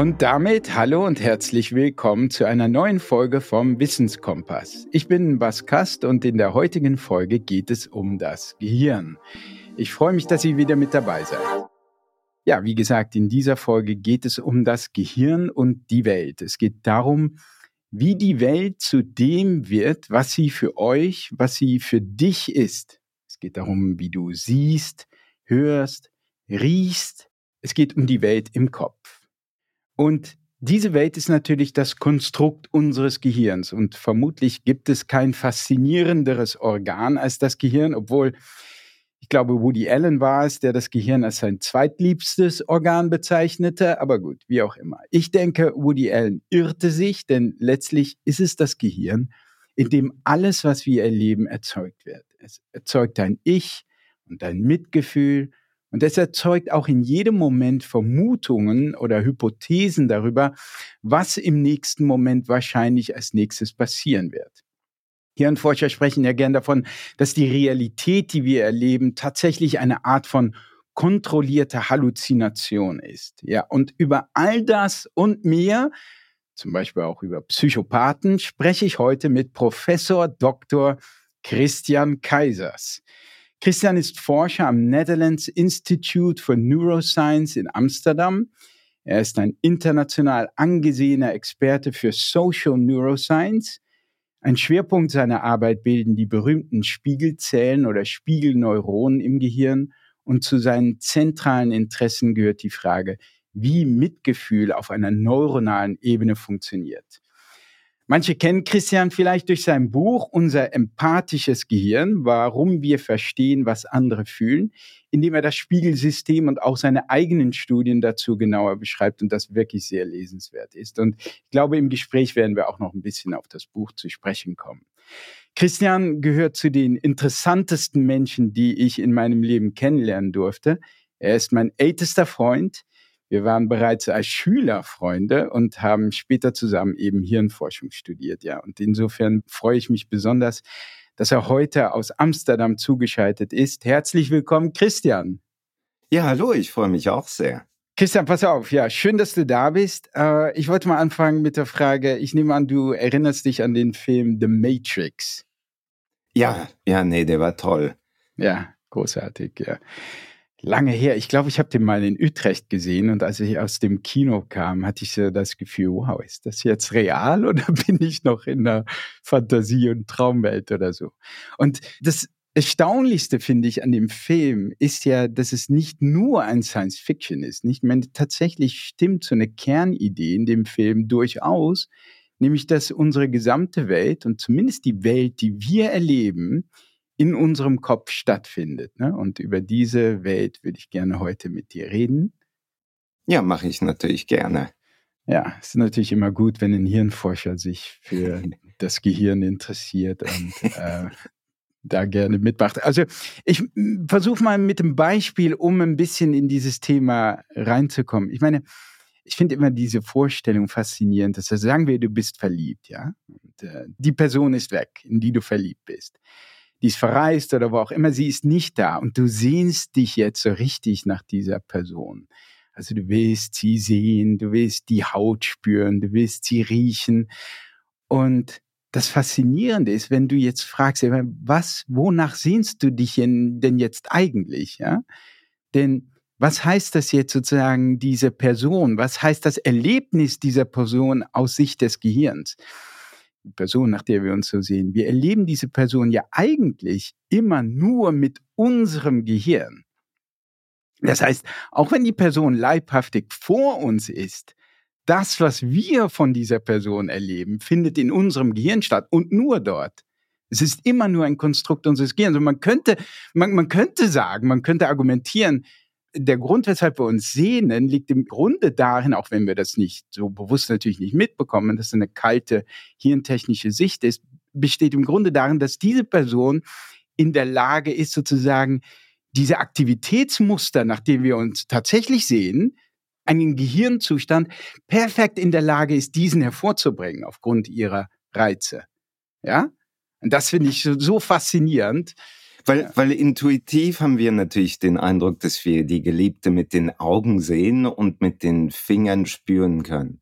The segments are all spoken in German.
Und damit hallo und herzlich willkommen zu einer neuen Folge vom Wissenskompass. Ich bin Bas Kast und in der heutigen Folge geht es um das Gehirn. Ich freue mich, dass ihr wieder mit dabei seid. Ja, wie gesagt, in dieser Folge geht es um das Gehirn und die Welt. Es geht darum, wie die Welt zu dem wird, was sie für euch, was sie für dich ist. Es geht darum, wie du siehst, hörst, riechst. Es geht um die Welt im Kopf. Und diese Welt ist natürlich das Konstrukt unseres Gehirns. Und vermutlich gibt es kein faszinierenderes Organ als das Gehirn, obwohl ich glaube, Woody Allen war es, der das Gehirn als sein zweitliebstes Organ bezeichnete. Aber gut, wie auch immer. Ich denke, Woody Allen irrte sich, denn letztlich ist es das Gehirn, in dem alles, was wir erleben, erzeugt wird. Es erzeugt dein Ich und dein Mitgefühl und es erzeugt auch in jedem Moment Vermutungen oder Hypothesen darüber, was im nächsten Moment wahrscheinlich als nächstes passieren wird. Hirnforscher sprechen ja gern davon, dass die Realität, die wir erleben, tatsächlich eine Art von kontrollierter Halluzination ist. Ja, und über all das und mehr, zum Beispiel auch über Psychopathen, spreche ich heute mit Professor Dr. Christian Kaisers. Christian ist Forscher am Netherlands Institute for Neuroscience in Amsterdam. Er ist ein international angesehener Experte für Social Neuroscience. Ein Schwerpunkt seiner Arbeit bilden die berühmten Spiegelzellen oder Spiegelneuronen im Gehirn und zu seinen zentralen Interessen gehört die Frage, wie Mitgefühl auf einer neuronalen Ebene funktioniert. Manche kennen Christian vielleicht durch sein Buch Unser empathisches Gehirn, warum wir verstehen, was andere fühlen, indem er das Spiegelsystem und auch seine eigenen Studien dazu genauer beschreibt und das wirklich sehr lesenswert ist. Und ich glaube, im Gespräch werden wir auch noch ein bisschen auf das Buch zu sprechen kommen. Christian gehört zu den interessantesten Menschen, die ich in meinem Leben kennenlernen durfte. Er ist mein ältester Freund. Wir waren bereits als Schüler Freunde und haben später zusammen eben Hirnforschung studiert, ja. Und insofern freue ich mich besonders, dass er heute aus Amsterdam zugeschaltet ist. Herzlich willkommen, Christian. Ja, hallo, ich freue mich auch sehr. Christian, pass auf, ja, schön, dass du da bist. Äh, ich wollte mal anfangen mit der Frage, ich nehme an, du erinnerst dich an den Film The Matrix. Ja, ja, nee, der war toll. Ja, großartig, ja lange her. Ich glaube, ich habe den mal in Utrecht gesehen und als ich aus dem Kino kam, hatte ich so das Gefühl, wow, ist das jetzt real oder bin ich noch in der Fantasie- und Traumwelt oder so? Und das Erstaunlichste finde ich an dem Film ist ja, dass es nicht nur ein Science Fiction ist. Nicht, meine, tatsächlich stimmt so eine Kernidee in dem Film durchaus, nämlich dass unsere gesamte Welt und zumindest die Welt, die wir erleben, in unserem Kopf stattfindet. Ne? Und über diese Welt würde ich gerne heute mit dir reden. Ja, mache ich natürlich gerne. Ja, es ist natürlich immer gut, wenn ein Hirnforscher sich für das Gehirn interessiert und äh, da gerne mitmacht. Also ich versuche mal mit dem Beispiel, um ein bisschen in dieses Thema reinzukommen. Ich meine, ich finde immer diese Vorstellung faszinierend, dass sagen wir, du bist verliebt, ja, und, äh, die Person ist weg, in die du verliebt bist die ist verreist oder wo auch immer, sie ist nicht da und du sehnst dich jetzt so richtig nach dieser Person. Also du willst sie sehen, du willst die Haut spüren, du willst sie riechen. Und das Faszinierende ist, wenn du jetzt fragst, was, wonach sehnst du dich denn jetzt eigentlich, ja? Denn was heißt das jetzt sozusagen, diese Person? Was heißt das Erlebnis dieser Person aus Sicht des Gehirns? Person, nach der wir uns so sehen, wir erleben diese Person ja eigentlich immer nur mit unserem Gehirn. Das heißt, auch wenn die Person leibhaftig vor uns ist, das, was wir von dieser Person erleben, findet in unserem Gehirn statt und nur dort. Es ist immer nur ein Konstrukt unseres Gehirns. Und man könnte, man, man könnte sagen, man könnte argumentieren, der Grund, weshalb wir uns sehnen, liegt im Grunde darin, auch wenn wir das nicht so bewusst natürlich nicht mitbekommen, dass es eine kalte hirntechnische Sicht ist, besteht im Grunde darin, dass diese Person in der Lage ist, sozusagen diese Aktivitätsmuster, nach denen wir uns tatsächlich sehen, einen Gehirnzustand perfekt in der Lage ist, diesen hervorzubringen aufgrund ihrer Reize. Ja? Und das finde ich so, so faszinierend. Weil, weil intuitiv haben wir natürlich den Eindruck, dass wir die Geliebte mit den Augen sehen und mit den Fingern spüren können.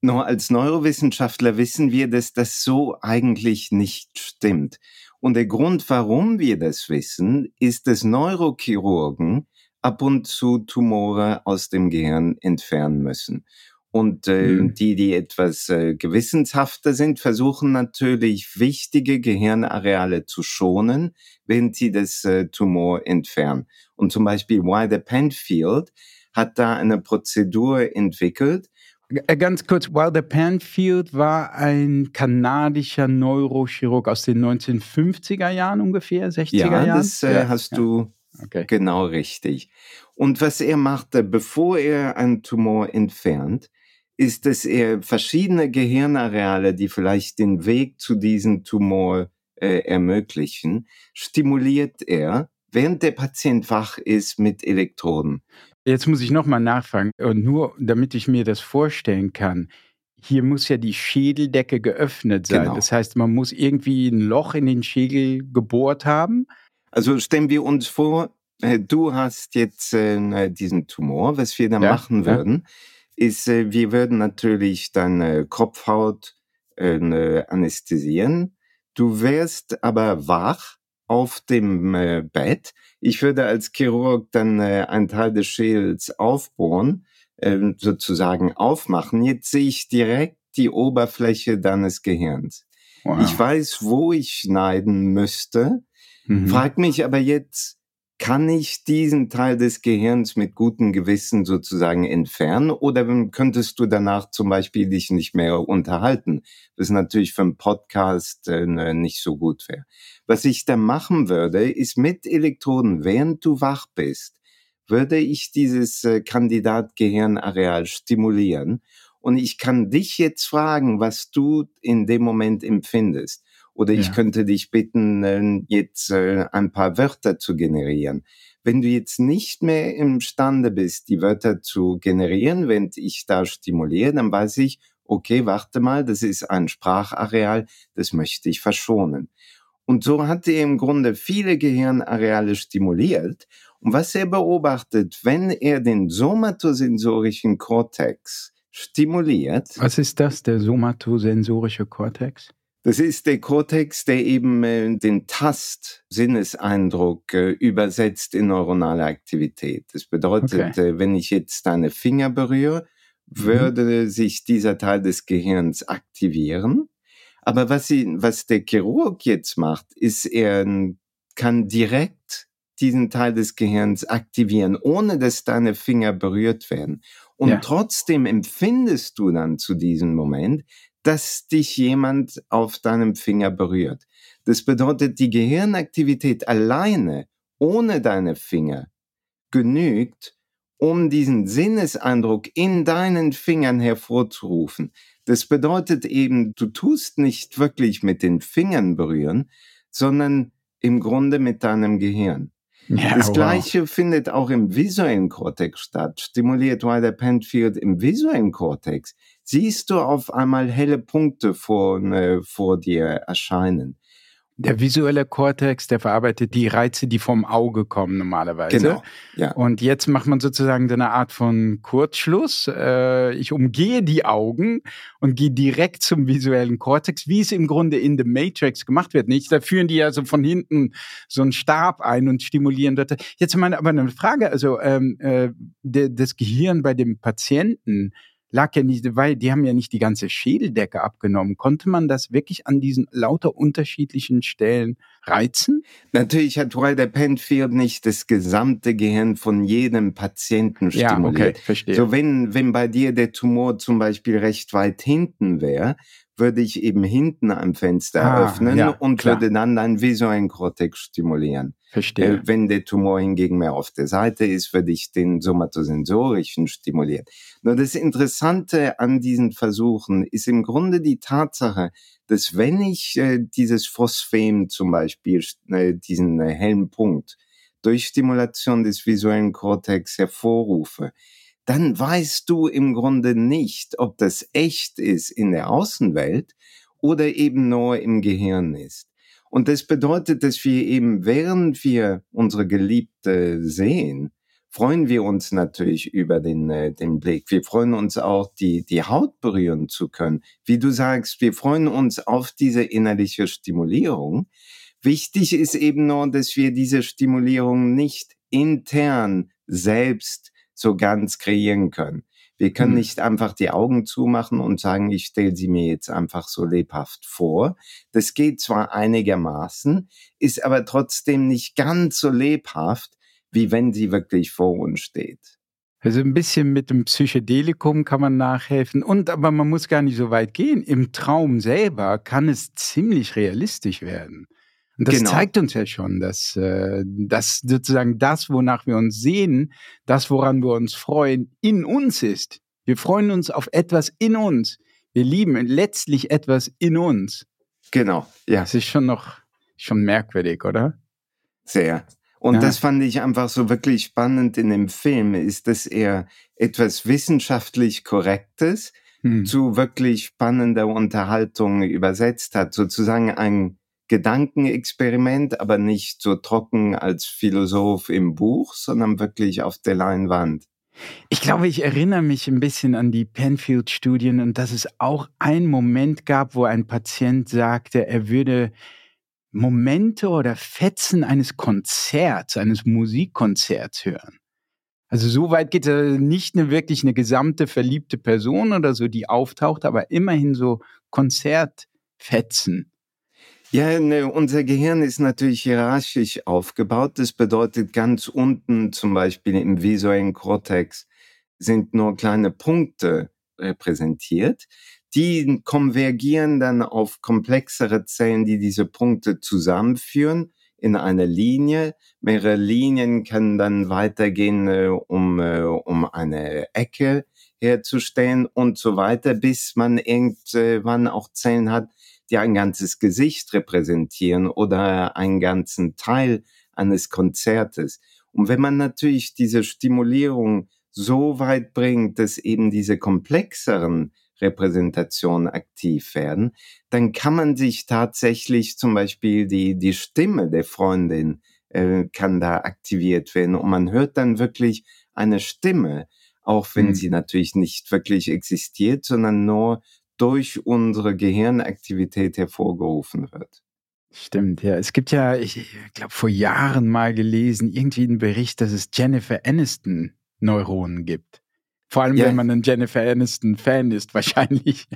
Nur als Neurowissenschaftler wissen wir, dass das so eigentlich nicht stimmt. Und der Grund, warum wir das wissen, ist, dass Neurochirurgen ab und zu Tumore aus dem Gehirn entfernen müssen. Und äh, mhm. die, die etwas äh, gewissenshafter sind, versuchen natürlich wichtige Gehirnareale zu schonen, während sie das äh, Tumor entfernen. Und zum Beispiel Wilder Penfield hat da eine Prozedur entwickelt. Äh, ganz kurz, Wilder Penfield war ein kanadischer Neurochirurg aus den 1950er Jahren ungefähr, 60er ja, Jahren. Das äh, hast ja. du okay. genau richtig. Und was er machte, bevor er einen Tumor entfernt, ist, dass er verschiedene Gehirnareale, die vielleicht den Weg zu diesem Tumor äh, ermöglichen, stimuliert er, während der Patient wach ist mit Elektroden. Jetzt muss ich nochmal nachfragen, und nur damit ich mir das vorstellen kann. Hier muss ja die Schädeldecke geöffnet sein. Genau. Das heißt, man muss irgendwie ein Loch in den Schädel gebohrt haben. Also stellen wir uns vor, äh, du hast jetzt äh, diesen Tumor, was wir da ja, machen würden. Ja ist, äh, wir würden natürlich deine Kopfhaut äh, anästhesieren. Du wärst aber wach auf dem äh, Bett. Ich würde als Chirurg dann äh, einen Teil des Schädels aufbohren, äh, sozusagen aufmachen. Jetzt sehe ich direkt die Oberfläche deines Gehirns. Wow. Ich weiß, wo ich schneiden müsste, mhm. frag mich aber jetzt, kann ich diesen Teil des Gehirns mit gutem Gewissen sozusagen entfernen oder könntest du danach zum Beispiel dich nicht mehr unterhalten? Das natürlich für einen Podcast äh, nicht so gut wäre. Was ich da machen würde, ist mit Elektroden, während du wach bist, würde ich dieses äh, Kandidat-Gehirnareal stimulieren und ich kann dich jetzt fragen, was du in dem Moment empfindest. Oder ich ja. könnte dich bitten, äh, jetzt äh, ein paar Wörter zu generieren. Wenn du jetzt nicht mehr imstande bist, die Wörter zu generieren, wenn ich da stimuliere, dann weiß ich, okay, warte mal, das ist ein Sprachareal, das möchte ich verschonen. Und so hat er im Grunde viele Gehirnareale stimuliert. Und was er beobachtet, wenn er den somatosensorischen Kortex stimuliert. Was ist das, der somatosensorische Kortex? Das ist der Kortex, der eben äh, den Tast-Sinneseindruck äh, übersetzt in neuronale Aktivität. Das bedeutet, okay. äh, wenn ich jetzt deine Finger berühre, mhm. würde mhm. sich dieser Teil des Gehirns aktivieren. Aber was, sie, was der Chirurg jetzt macht, ist, er kann direkt diesen Teil des Gehirns aktivieren, ohne dass deine Finger berührt werden. Und ja. trotzdem empfindest du dann zu diesem Moment, dass dich jemand auf deinem Finger berührt. Das bedeutet, die Gehirnaktivität alleine, ohne deine Finger, genügt, um diesen Sinneseindruck in deinen Fingern hervorzurufen. Das bedeutet eben, du tust nicht wirklich mit den Fingern berühren, sondern im Grunde mit deinem Gehirn. Ja, das Gleiche wow. findet auch im visuellen Kortex statt. Stimuliert Wider Penfield im visuellen Kortex, siehst du auf einmal helle Punkte vor, äh, vor dir erscheinen. Der visuelle Kortex, der verarbeitet die Reize, die vom Auge kommen normalerweise. Genau. Ja. Und jetzt macht man sozusagen eine Art von Kurzschluss. Äh, ich umgehe die Augen und gehe direkt zum visuellen Kortex, wie es im Grunde in The Matrix gemacht wird. Nicht? Da führen die ja so von hinten so einen Stab ein und stimulieren dort. Jetzt meine aber eine Frage, also ähm, äh, das Gehirn bei dem Patienten, lag ja nicht, weil die haben ja nicht die ganze Schädeldecke abgenommen. Konnte man das wirklich an diesen lauter unterschiedlichen Stellen reizen? Natürlich hat Ryder Penfield nicht das gesamte Gehirn von jedem Patienten stimuliert. Ja, okay, verstehe. So wenn, wenn bei dir der Tumor zum Beispiel recht weit hinten wäre, würde ich eben hinten am Fenster ah, öffnen ja, und klar. würde dann deinen visuellen Kortex stimulieren. Verstehe. Äh, wenn der Tumor hingegen mehr auf der Seite ist, würde ich den somatosensorischen stimulieren. Nur das Interessante an diesen Versuchen ist im Grunde die Tatsache, dass wenn ich äh, dieses Phosphem zum Beispiel, äh, diesen äh, hellen Punkt, durch Stimulation des visuellen Kortex hervorrufe, dann weißt du im Grunde nicht, ob das echt ist in der Außenwelt oder eben nur im Gehirn ist. Und das bedeutet, dass wir eben, während wir unsere Geliebte sehen, freuen wir uns natürlich über den, äh, den Blick. Wir freuen uns auch, die, die Haut berühren zu können. Wie du sagst, wir freuen uns auf diese innerliche Stimulierung. Wichtig ist eben nur, dass wir diese Stimulierung nicht intern selbst so ganz kreieren können. Wir können mhm. nicht einfach die Augen zumachen und sagen, ich stelle sie mir jetzt einfach so lebhaft vor. Das geht zwar einigermaßen, ist aber trotzdem nicht ganz so lebhaft, wie wenn sie wirklich vor uns steht. Also ein bisschen mit dem Psychedelikum kann man nachhelfen. Und aber man muss gar nicht so weit gehen. Im Traum selber kann es ziemlich realistisch werden. Und das genau. zeigt uns ja schon, dass, äh, dass sozusagen das, wonach wir uns sehen, das, woran wir uns freuen, in uns ist. Wir freuen uns auf etwas in uns. Wir lieben letztlich etwas in uns. Genau, ja. Das ist schon noch schon merkwürdig, oder? Sehr. Und ja. das fand ich einfach so wirklich spannend in dem Film, ist, dass er etwas wissenschaftlich Korrektes hm. zu wirklich spannender Unterhaltung übersetzt hat. Sozusagen ein Gedankenexperiment, aber nicht so trocken als Philosoph im Buch, sondern wirklich auf der Leinwand. Ich glaube, ich erinnere mich ein bisschen an die Penfield-Studien und dass es auch einen Moment gab, wo ein Patient sagte, er würde Momente oder Fetzen eines Konzerts, eines Musikkonzerts hören. Also so weit geht er nicht eine wirklich eine gesamte verliebte Person oder so, die auftaucht, aber immerhin so Konzertfetzen. Ja, ne, unser Gehirn ist natürlich hierarchisch aufgebaut. Das bedeutet, ganz unten zum Beispiel im visuellen Kortex sind nur kleine Punkte repräsentiert. Die konvergieren dann auf komplexere Zellen, die diese Punkte zusammenführen in eine Linie. Mehrere Linien können dann weitergehen, äh, um, äh, um eine Ecke herzustellen und so weiter, bis man irgendwann auch Zellen hat, die ein ganzes Gesicht repräsentieren oder einen ganzen Teil eines Konzertes. Und wenn man natürlich diese Stimulierung so weit bringt, dass eben diese komplexeren Repräsentationen aktiv werden, dann kann man sich tatsächlich zum Beispiel die, die Stimme der Freundin äh, kann da aktiviert werden und man hört dann wirklich eine Stimme, auch wenn mhm. sie natürlich nicht wirklich existiert, sondern nur durch unsere Gehirnaktivität hervorgerufen wird. Stimmt, ja. Es gibt ja, ich glaube, vor Jahren mal gelesen, irgendwie einen Bericht, dass es Jennifer Aniston Neuronen gibt. Vor allem, ja. wenn man ein Jennifer Aniston-Fan ist, wahrscheinlich.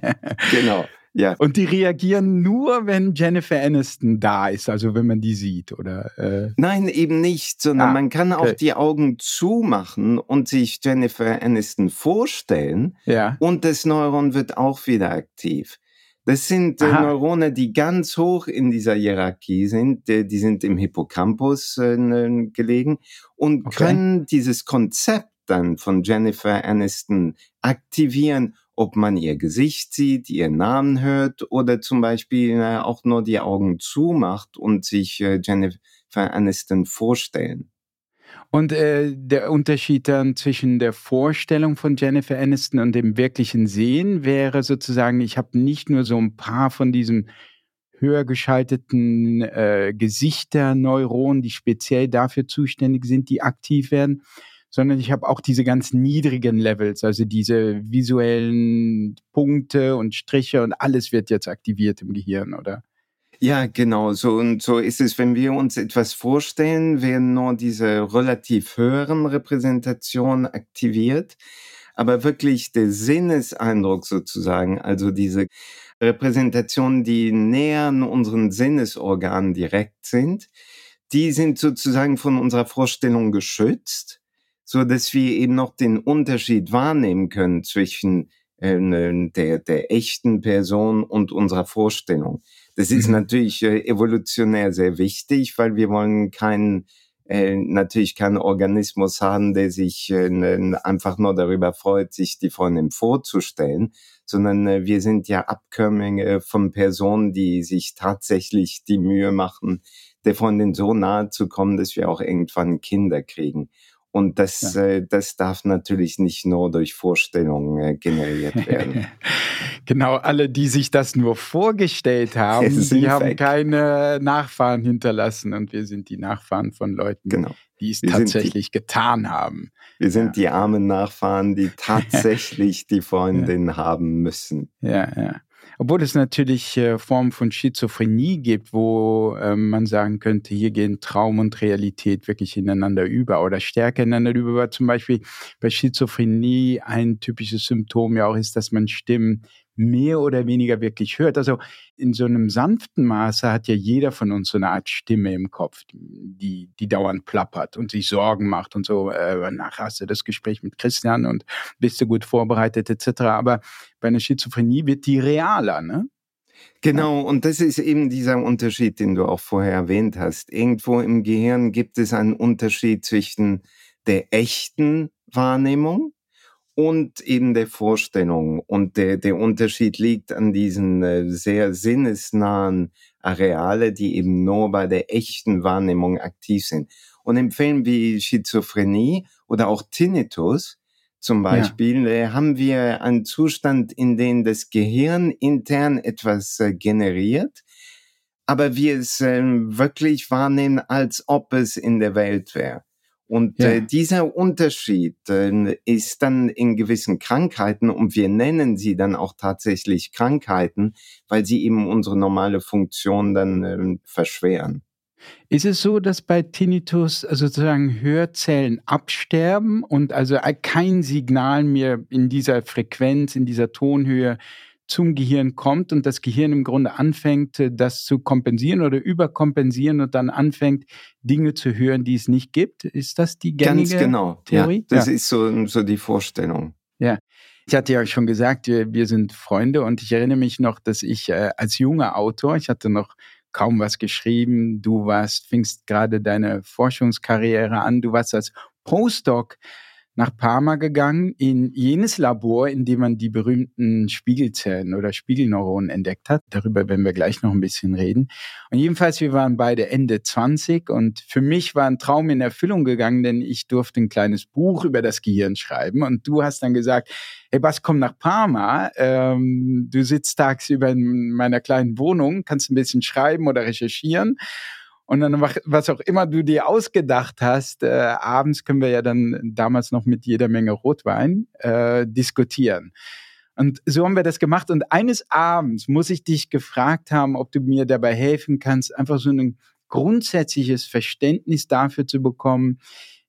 genau. Ja. Und die reagieren nur, wenn Jennifer Aniston da ist, also wenn man die sieht, oder? Äh? Nein, eben nicht, sondern ah, man kann okay. auch die Augen zumachen und sich Jennifer Aniston vorstellen. Ja. Und das Neuron wird auch wieder aktiv. Das sind äh, Neurone, die ganz hoch in dieser Hierarchie sind. Die, die sind im Hippocampus äh, gelegen und okay. können dieses Konzept dann von Jennifer Aniston aktivieren ob man ihr Gesicht sieht, ihren Namen hört oder zum Beispiel äh, auch nur die Augen zumacht und sich äh, Jennifer Aniston vorstellen. Und äh, der Unterschied dann zwischen der Vorstellung von Jennifer Aniston und dem wirklichen Sehen wäre sozusagen, ich habe nicht nur so ein paar von diesen höher geschalteten äh, Gesichterneuronen, die speziell dafür zuständig sind, die aktiv werden, sondern ich habe auch diese ganz niedrigen Levels, also diese visuellen Punkte und Striche und alles wird jetzt aktiviert im Gehirn, oder? Ja, genau. So und so ist es, wenn wir uns etwas vorstellen, werden nur diese relativ höheren Repräsentationen aktiviert, aber wirklich der Sinneseindruck sozusagen, also diese Repräsentationen, die näher an unseren Sinnesorganen direkt sind, die sind sozusagen von unserer Vorstellung geschützt so dass wir eben noch den Unterschied wahrnehmen können zwischen äh, ne, der, der echten Person und unserer Vorstellung. Das ist mhm. natürlich äh, evolutionär sehr wichtig, weil wir wollen keinen äh, natürlich keinen Organismus haben, der sich äh, ne, einfach nur darüber freut, sich die Freundin vorzustellen, sondern äh, wir sind ja Abkömmlinge von Personen, die sich tatsächlich die Mühe machen, der Freundin so nahe zu kommen, dass wir auch irgendwann Kinder kriegen. Und das, ja. äh, das darf natürlich nicht nur durch Vorstellungen äh, generiert werden. Genau, alle, die sich das nur vorgestellt haben, die haben weg. keine Nachfahren hinterlassen und wir sind die Nachfahren von Leuten, genau. die es wir tatsächlich die, getan haben. Wir sind ja. die armen Nachfahren, die tatsächlich die Freundin ja. haben müssen. Ja, ja. Obwohl es natürlich äh, Formen von Schizophrenie gibt, wo äh, man sagen könnte, hier gehen Traum und Realität wirklich ineinander über oder stärker ineinander über. Zum Beispiel bei Schizophrenie ein typisches Symptom ja auch ist, dass man Stimmen mehr oder weniger wirklich hört. Also in so einem sanften Maße hat ja jeder von uns so eine Art Stimme im Kopf, die, die dauernd plappert und sich Sorgen macht und so, äh, nach hast du das Gespräch mit Christian und bist du gut vorbereitet etc. Aber bei einer Schizophrenie wird die realer, ne? Genau, und das ist eben dieser Unterschied, den du auch vorher erwähnt hast. Irgendwo im Gehirn gibt es einen Unterschied zwischen der echten Wahrnehmung und eben der Vorstellung. Und der, der Unterschied liegt an diesen äh, sehr sinnesnahen Areale, die eben nur bei der echten Wahrnehmung aktiv sind. Und in Fällen wie Schizophrenie oder auch Tinnitus zum Beispiel ja. äh, haben wir einen Zustand, in dem das Gehirn intern etwas äh, generiert, aber wir es äh, wirklich wahrnehmen, als ob es in der Welt wäre. Und ja. äh, dieser Unterschied äh, ist dann in gewissen Krankheiten, und wir nennen sie dann auch tatsächlich Krankheiten, weil sie eben unsere normale Funktion dann äh, verschweren. Ist es so, dass bei Tinnitus also sozusagen Hörzellen absterben und also kein Signal mehr in dieser Frequenz, in dieser Tonhöhe zum Gehirn kommt und das Gehirn im Grunde anfängt, äh, das zu kompensieren oder überkompensieren und dann anfängt, Dinge zu hören, die es nicht gibt. Ist das die gängige Ganz genau. Theorie? Ja, das ja. ist so, so die Vorstellung. Ja. Ich hatte ja schon gesagt, wir, wir sind Freunde und ich erinnere mich noch, dass ich äh, als junger Autor, ich hatte noch kaum was geschrieben, du warst, fingst gerade deine Forschungskarriere an, du warst als Postdoc nach Parma gegangen, in jenes Labor, in dem man die berühmten Spiegelzellen oder Spiegelneuronen entdeckt hat. Darüber werden wir gleich noch ein bisschen reden. Und jedenfalls, wir waren beide Ende 20 und für mich war ein Traum in Erfüllung gegangen, denn ich durfte ein kleines Buch über das Gehirn schreiben und du hast dann gesagt, hey, was komm nach Parma, ähm, du sitzt tagsüber in meiner kleinen Wohnung, kannst ein bisschen schreiben oder recherchieren. Und dann, was auch immer du dir ausgedacht hast, äh, abends können wir ja dann damals noch mit jeder Menge Rotwein äh, diskutieren. Und so haben wir das gemacht. Und eines Abends muss ich dich gefragt haben, ob du mir dabei helfen kannst, einfach so ein grundsätzliches Verständnis dafür zu bekommen,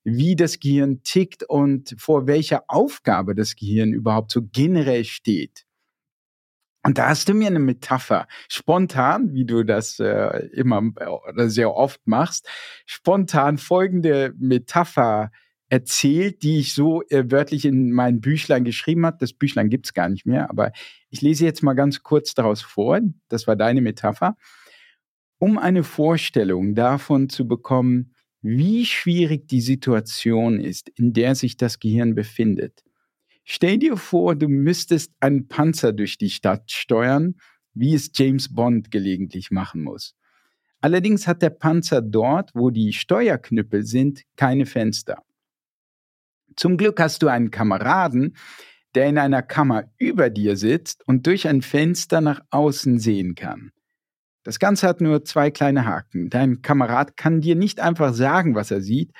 wie das Gehirn tickt und vor welcher Aufgabe das Gehirn überhaupt so generell steht. Und da hast du mir eine Metapher, spontan, wie du das äh, immer oder sehr oft machst, spontan folgende Metapher erzählt, die ich so äh, wörtlich in mein Büchlein geschrieben habe. Das Büchlein gibt's gar nicht mehr, aber ich lese jetzt mal ganz kurz daraus vor. Das war deine Metapher. Um eine Vorstellung davon zu bekommen, wie schwierig die Situation ist, in der sich das Gehirn befindet, Stell dir vor, du müsstest einen Panzer durch die Stadt steuern, wie es James Bond gelegentlich machen muss. Allerdings hat der Panzer dort, wo die Steuerknüppel sind, keine Fenster. Zum Glück hast du einen Kameraden, der in einer Kammer über dir sitzt und durch ein Fenster nach außen sehen kann. Das Ganze hat nur zwei kleine Haken. Dein Kamerad kann dir nicht einfach sagen, was er sieht.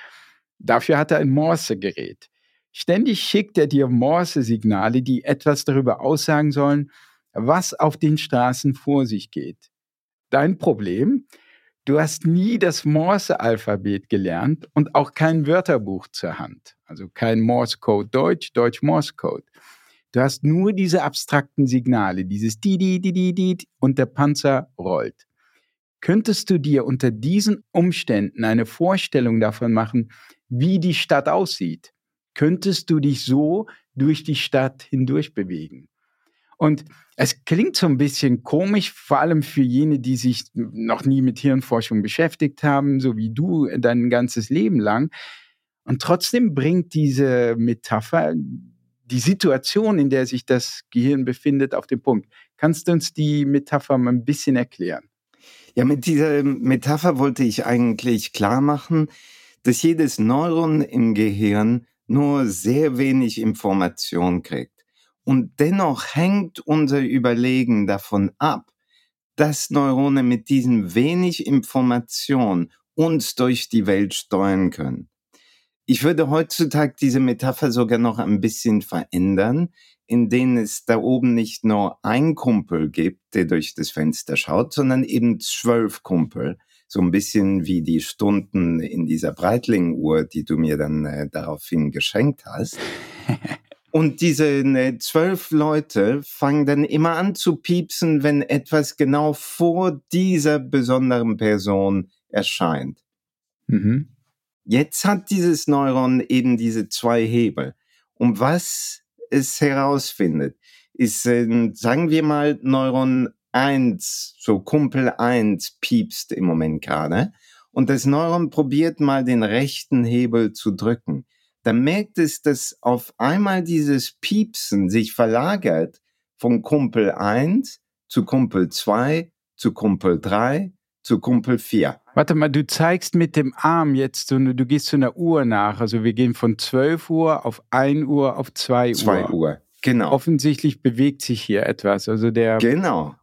Dafür hat er ein Morsegerät. Ständig schickt er dir Morse-Signale, die etwas darüber aussagen sollen, was auf den Straßen vor sich geht. Dein Problem? Du hast nie das Morse-Alphabet gelernt und auch kein Wörterbuch zur Hand. Also kein Morse-Code Deutsch, Deutsch-Morse-Code. Du hast nur diese abstrakten Signale, dieses di di di di di und der Panzer rollt. Könntest du dir unter diesen Umständen eine Vorstellung davon machen, wie die Stadt aussieht? Könntest du dich so durch die Stadt hindurch bewegen. Und es klingt so ein bisschen komisch, vor allem für jene, die sich noch nie mit Hirnforschung beschäftigt haben, so wie du dein ganzes Leben lang. Und trotzdem bringt diese Metapher die Situation, in der sich das Gehirn befindet, auf den Punkt. Kannst du uns die Metapher mal ein bisschen erklären? Ja, mit dieser Metapher wollte ich eigentlich klar machen, dass jedes Neuron im Gehirn nur sehr wenig Information kriegt. Und dennoch hängt unser Überlegen davon ab, dass Neurone mit diesen wenig Information uns durch die Welt steuern können. Ich würde heutzutage diese Metapher sogar noch ein bisschen verändern, in denen es da oben nicht nur ein Kumpel gibt, der durch das Fenster schaut, sondern eben zwölf Kumpel. So ein bisschen wie die Stunden in dieser Breitling-Uhr, die du mir dann äh, daraufhin geschenkt hast. Und diese ne, zwölf Leute fangen dann immer an zu piepsen, wenn etwas genau vor dieser besonderen Person erscheint. Mhm. Jetzt hat dieses Neuron eben diese zwei Hebel. Und was es herausfindet, ist, äh, sagen wir mal, Neuron 1, so Kumpel 1 piepst im Moment gerade. Und das Neuron probiert mal den rechten Hebel zu drücken dann merkt es, dass auf einmal dieses Piepsen sich verlagert von Kumpel 1 zu Kumpel 2 zu Kumpel 3 zu Kumpel 4. Warte mal, du zeigst mit dem Arm jetzt, so, du gehst zu einer Uhr nach. Also wir gehen von 12 Uhr auf 1 Uhr auf 2 Uhr. 2 Uhr, genau. Offensichtlich bewegt sich hier etwas. Also der. Genau.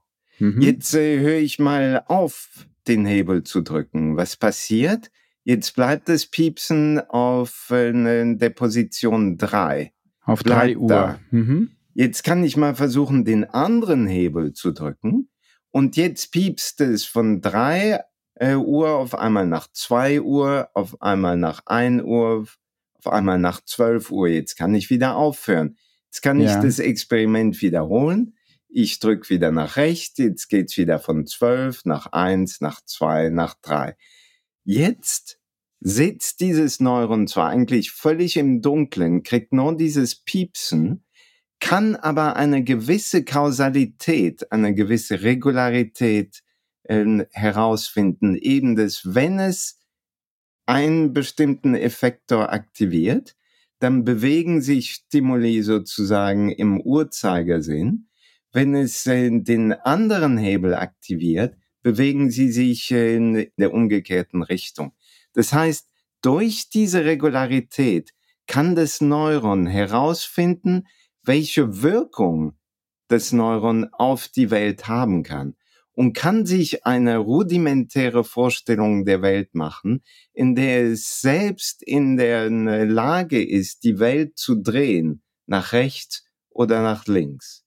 Mhm. Jetzt äh, höre ich mal auf, den Hebel zu drücken. Was passiert? Jetzt bleibt das Piepsen auf äh, der Position 3. Auf 3 Uhr. Mhm. Jetzt kann ich mal versuchen, den anderen Hebel zu drücken. Und jetzt piepst es von 3 äh, Uhr auf einmal nach 2 Uhr, auf einmal nach 1 Uhr, auf einmal nach 12 Uhr. Jetzt kann ich wieder aufhören. Jetzt kann ja. ich das Experiment wiederholen. Ich drücke wieder nach rechts. Jetzt geht's wieder von 12 nach 1, nach 2, nach 3. Jetzt sitzt dieses Neuron zwar eigentlich völlig im Dunkeln, kriegt nur dieses Piepsen, kann aber eine gewisse Kausalität, eine gewisse Regularität äh, herausfinden, eben dass wenn es einen bestimmten Effektor aktiviert, dann bewegen sich Stimuli sozusagen im Uhrzeigersinn. Wenn es äh, den anderen Hebel aktiviert, bewegen sie sich in der umgekehrten Richtung. Das heißt, durch diese Regularität kann das Neuron herausfinden, welche Wirkung das Neuron auf die Welt haben kann und kann sich eine rudimentäre Vorstellung der Welt machen, in der es selbst in der Lage ist, die Welt zu drehen, nach rechts oder nach links.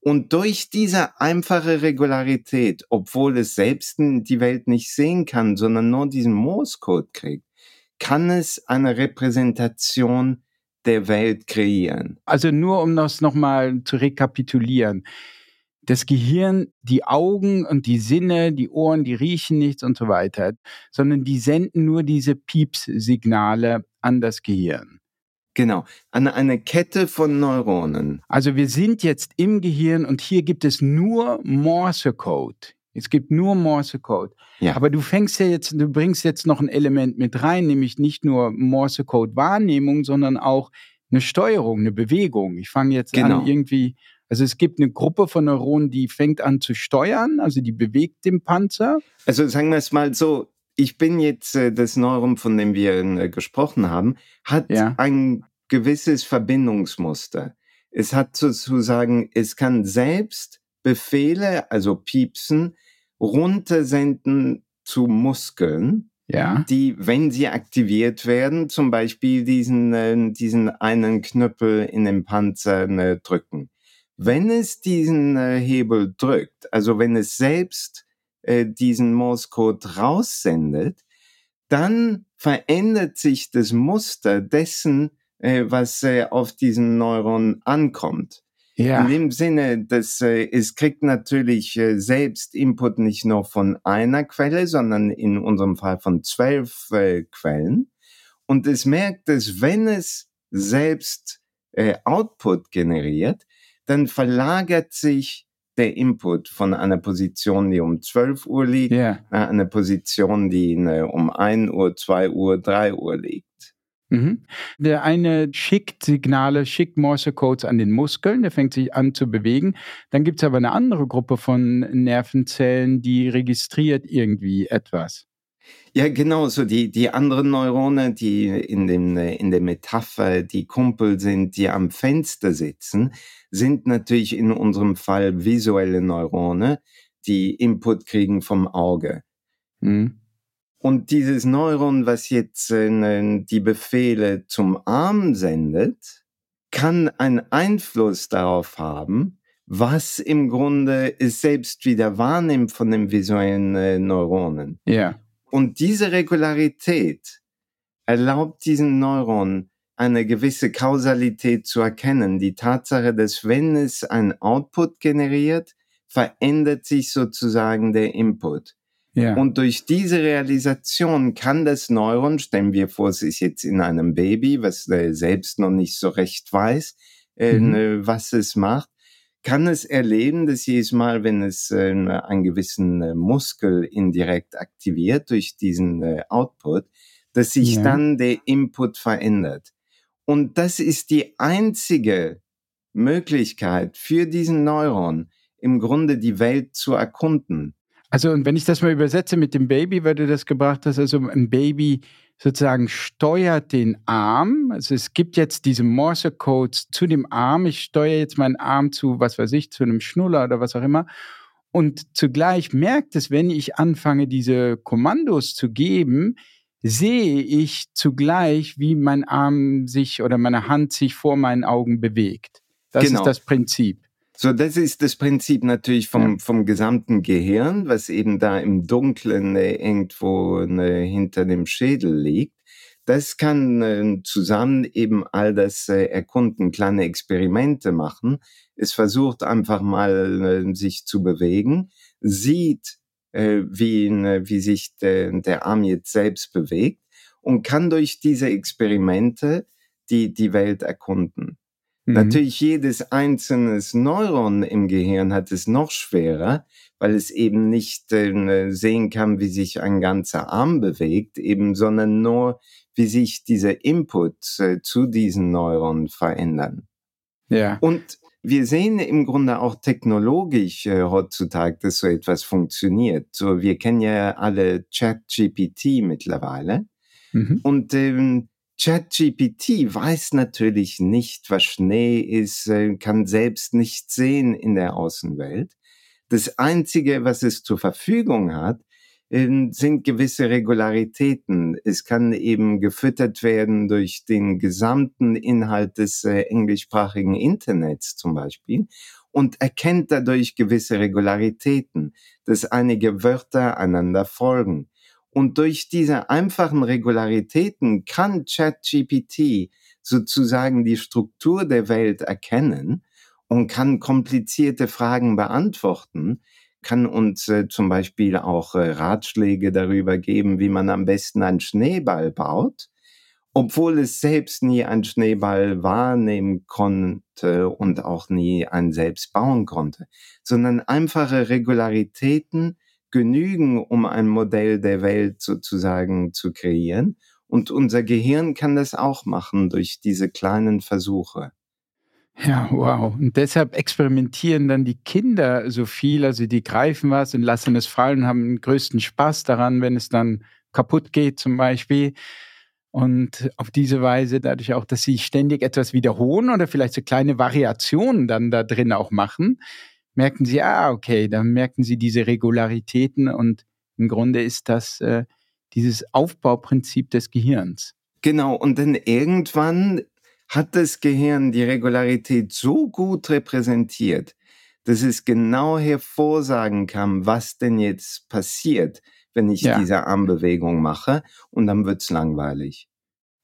Und durch diese einfache Regularität, obwohl es selbst die Welt nicht sehen kann, sondern nur diesen Morse-Code kriegt, kann es eine Repräsentation der Welt kreieren. Also nur um das nochmal zu rekapitulieren. Das Gehirn, die Augen und die Sinne, die Ohren, die riechen nichts und so weiter, sondern die senden nur diese Piepssignale an das Gehirn. Genau, an eine Kette von Neuronen. Also wir sind jetzt im Gehirn und hier gibt es nur Morse-Code. Es gibt nur Morse-Code. Ja. Aber du fängst ja jetzt, du bringst jetzt noch ein Element mit rein, nämlich nicht nur Morse-Code-Wahrnehmung, sondern auch eine Steuerung, eine Bewegung. Ich fange jetzt genau. an irgendwie, also es gibt eine Gruppe von Neuronen, die fängt an zu steuern, also die bewegt den Panzer. Also sagen wir es mal so, ich bin jetzt äh, das Neuron, von dem wir äh, gesprochen haben, hat ja. ein gewisses Verbindungsmuster. Es hat sozusagen, es kann selbst Befehle, also Piepsen, runtersenden zu Muskeln, ja. die, wenn sie aktiviert werden, zum Beispiel diesen, äh, diesen einen Knüppel in den Panzer äh, drücken. Wenn es diesen äh, Hebel drückt, also wenn es selbst äh, diesen Morse-Code raussendet, dann verändert sich das Muster dessen, äh, was äh, auf diesen Neuron ankommt. Ja. In dem Sinne, dass äh, es kriegt natürlich äh, selbst Input nicht nur von einer Quelle, sondern in unserem Fall von zwölf äh, Quellen. Und es merkt, dass wenn es selbst äh, Output generiert, dann verlagert sich der Input von einer Position, die um 12 Uhr liegt, yeah. nach einer Position, die um 1 Uhr, 2 Uhr, 3 Uhr liegt. Mhm. Der eine schickt Signale, schickt Morse-Codes an den Muskeln, der fängt sich an zu bewegen. Dann gibt es aber eine andere Gruppe von Nervenzellen, die registriert irgendwie etwas. Ja, genau, so die, die anderen Neurone, die in, dem, in der Metapher die Kumpel sind, die am Fenster sitzen, sind natürlich in unserem Fall visuelle Neurone, die Input kriegen vom Auge. Mhm. Und dieses Neuron, was jetzt äh, die Befehle zum Arm sendet, kann einen Einfluss darauf haben, was im Grunde es selbst wieder wahrnimmt von den visuellen äh, Neuronen. Ja. Und diese Regularität erlaubt diesen Neuron eine gewisse Kausalität zu erkennen. Die Tatsache, dass wenn es ein Output generiert, verändert sich sozusagen der Input. Ja. Und durch diese Realisation kann das Neuron, stellen wir vor, es ist jetzt in einem Baby, was äh, selbst noch nicht so recht weiß, äh, mhm. Ne, was es macht, kann es erleben, dass jedes Mal, wenn es äh, einen gewissen äh, Muskel indirekt aktiviert durch diesen äh, Output, dass sich ja. dann der Input verändert. Und das ist die einzige Möglichkeit für diesen Neuron, im Grunde die Welt zu erkunden. Also, und wenn ich das mal übersetze mit dem Baby, weil du das gebracht hast, also ein Baby sozusagen steuert den Arm. Also es gibt jetzt diese Morse-Codes zu dem Arm. Ich steuere jetzt meinen Arm zu, was weiß ich, zu einem Schnuller oder was auch immer. Und zugleich merkt es, wenn ich anfange, diese Kommandos zu geben, sehe ich zugleich, wie mein Arm sich oder meine Hand sich vor meinen Augen bewegt. Das genau. ist das Prinzip. So, das ist das Prinzip natürlich vom, ja. vom gesamten Gehirn, was eben da im Dunkeln äh, irgendwo äh, hinter dem Schädel liegt. Das kann äh, zusammen eben all das erkunden, kleine Experimente machen. Es versucht einfach mal, sich zu bewegen, sieht, wie, wie sich de, der Arm jetzt selbst bewegt und kann durch diese Experimente die, die Welt erkunden. Mhm. Natürlich jedes einzelne Neuron im Gehirn hat es noch schwerer, weil es eben nicht äh, sehen kann, wie sich ein ganzer Arm bewegt, eben, sondern nur, wie sich diese Inputs äh, zu diesen Neuronen verändern. Ja. Und wir sehen im Grunde auch technologisch äh, heutzutage, dass so etwas funktioniert. So, wir kennen ja alle ChatGPT mittlerweile. Mhm. Und ähm, ChatGPT weiß natürlich nicht, was Schnee ist, äh, kann selbst nicht sehen in der Außenwelt. Das Einzige, was es zur Verfügung hat, ähm, sind gewisse Regularitäten. Es kann eben gefüttert werden durch den gesamten Inhalt des äh, englischsprachigen Internets zum Beispiel und erkennt dadurch gewisse Regularitäten, dass einige Wörter einander folgen. Und durch diese einfachen Regularitäten kann ChatGPT sozusagen die Struktur der Welt erkennen und kann komplizierte Fragen beantworten, kann uns äh, zum Beispiel auch äh, Ratschläge darüber geben, wie man am besten einen Schneeball baut, obwohl es selbst nie einen Schneeball wahrnehmen konnte und auch nie einen selbst bauen konnte, sondern einfache Regularitäten, genügen, um ein Modell der Welt sozusagen zu kreieren. Und unser Gehirn kann das auch machen durch diese kleinen Versuche. Ja, wow. Und deshalb experimentieren dann die Kinder so viel. Also die greifen was und lassen es fallen haben den größten Spaß daran, wenn es dann kaputt geht zum Beispiel. Und auf diese Weise, dadurch auch, dass sie ständig etwas wiederholen oder vielleicht so kleine Variationen dann da drin auch machen, merken sie, ah, okay, dann merken sie diese Regularitäten und im Grunde ist das äh, dieses Aufbauprinzip des Gehirns. Genau, und dann irgendwann hat das Gehirn die Regularität so gut repräsentiert, dass es genau hervorsagen kann, was denn jetzt passiert, wenn ich ja. diese Armbewegung mache, und dann wird's langweilig.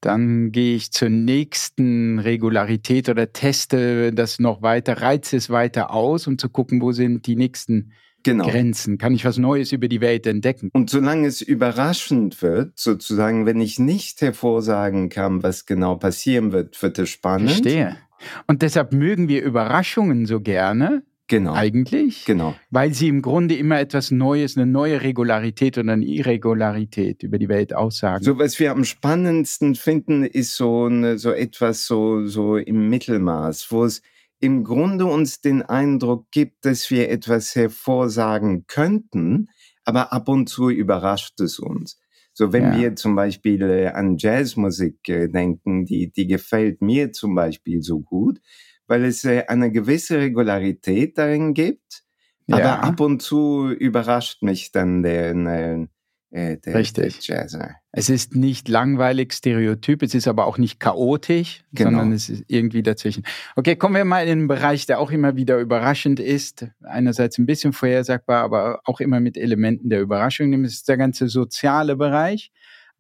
Dann gehe ich zur nächsten Regularität oder teste das noch weiter, reize es weiter aus, um zu gucken, wo sind die nächsten genau. Grenzen. Kann ich was Neues über die Welt entdecken? Und solange es überraschend wird, sozusagen, wenn ich nicht hervorsagen kann, was genau passieren wird, wird es spannend. Verstehe. Und deshalb mögen wir Überraschungen so gerne, Genau. Eigentlich. Genau. Weil sie im Grunde immer etwas Neues, eine neue Regularität oder eine Irregularität über die Welt aussagen. So, was wir am spannendsten finden, ist so, eine, so etwas so, so im Mittelmaß, wo es im Grunde uns den Eindruck gibt, dass wir etwas hervorsagen könnten, aber ab und zu überrascht es uns. So, wenn ja. wir zum Beispiel äh, an Jazzmusik äh, denken, die, die gefällt mir zum Beispiel so gut, weil es äh, eine gewisse Regularität darin gibt. Ja. Aber ab und zu überrascht mich dann der, äh, äh, der, Richtig. Der. Es ist nicht langweilig, stereotyp, es ist aber auch nicht chaotisch, genau. sondern es ist irgendwie dazwischen. Okay, kommen wir mal in einen Bereich, der auch immer wieder überraschend ist. Einerseits ein bisschen vorhersagbar, aber auch immer mit Elementen der Überraschung. Das ist der ganze soziale Bereich.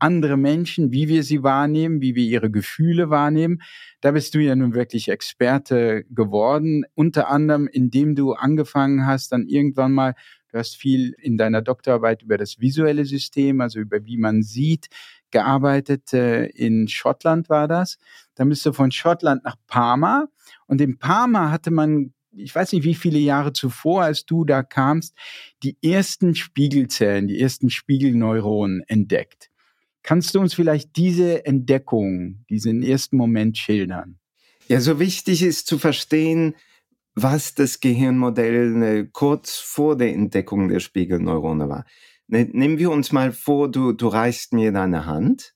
Andere Menschen, wie wir sie wahrnehmen, wie wir ihre Gefühle wahrnehmen. Da bist du ja nun wirklich Experte geworden, unter anderem, indem du angefangen hast, dann irgendwann mal Du hast viel in deiner Doktorarbeit über das visuelle System, also über wie man sieht, gearbeitet. Äh, in Schottland war das. Dann bist du von Schottland nach Parma. Und in Parma hatte man ich weiß nicht, wie viele Jahre zuvor, als du da kamst, die ersten Spiegelzellen, die ersten Spiegelneuronen entdeckt. Kannst du uns vielleicht diese Entdeckung, diesen ersten Moment schildern? Ja, so wichtig ist zu verstehen, was das Gehirnmodell äh, kurz vor der Entdeckung der Spiegelneurone war. Ne, nehmen wir uns mal vor, du, du reichst mir deine Hand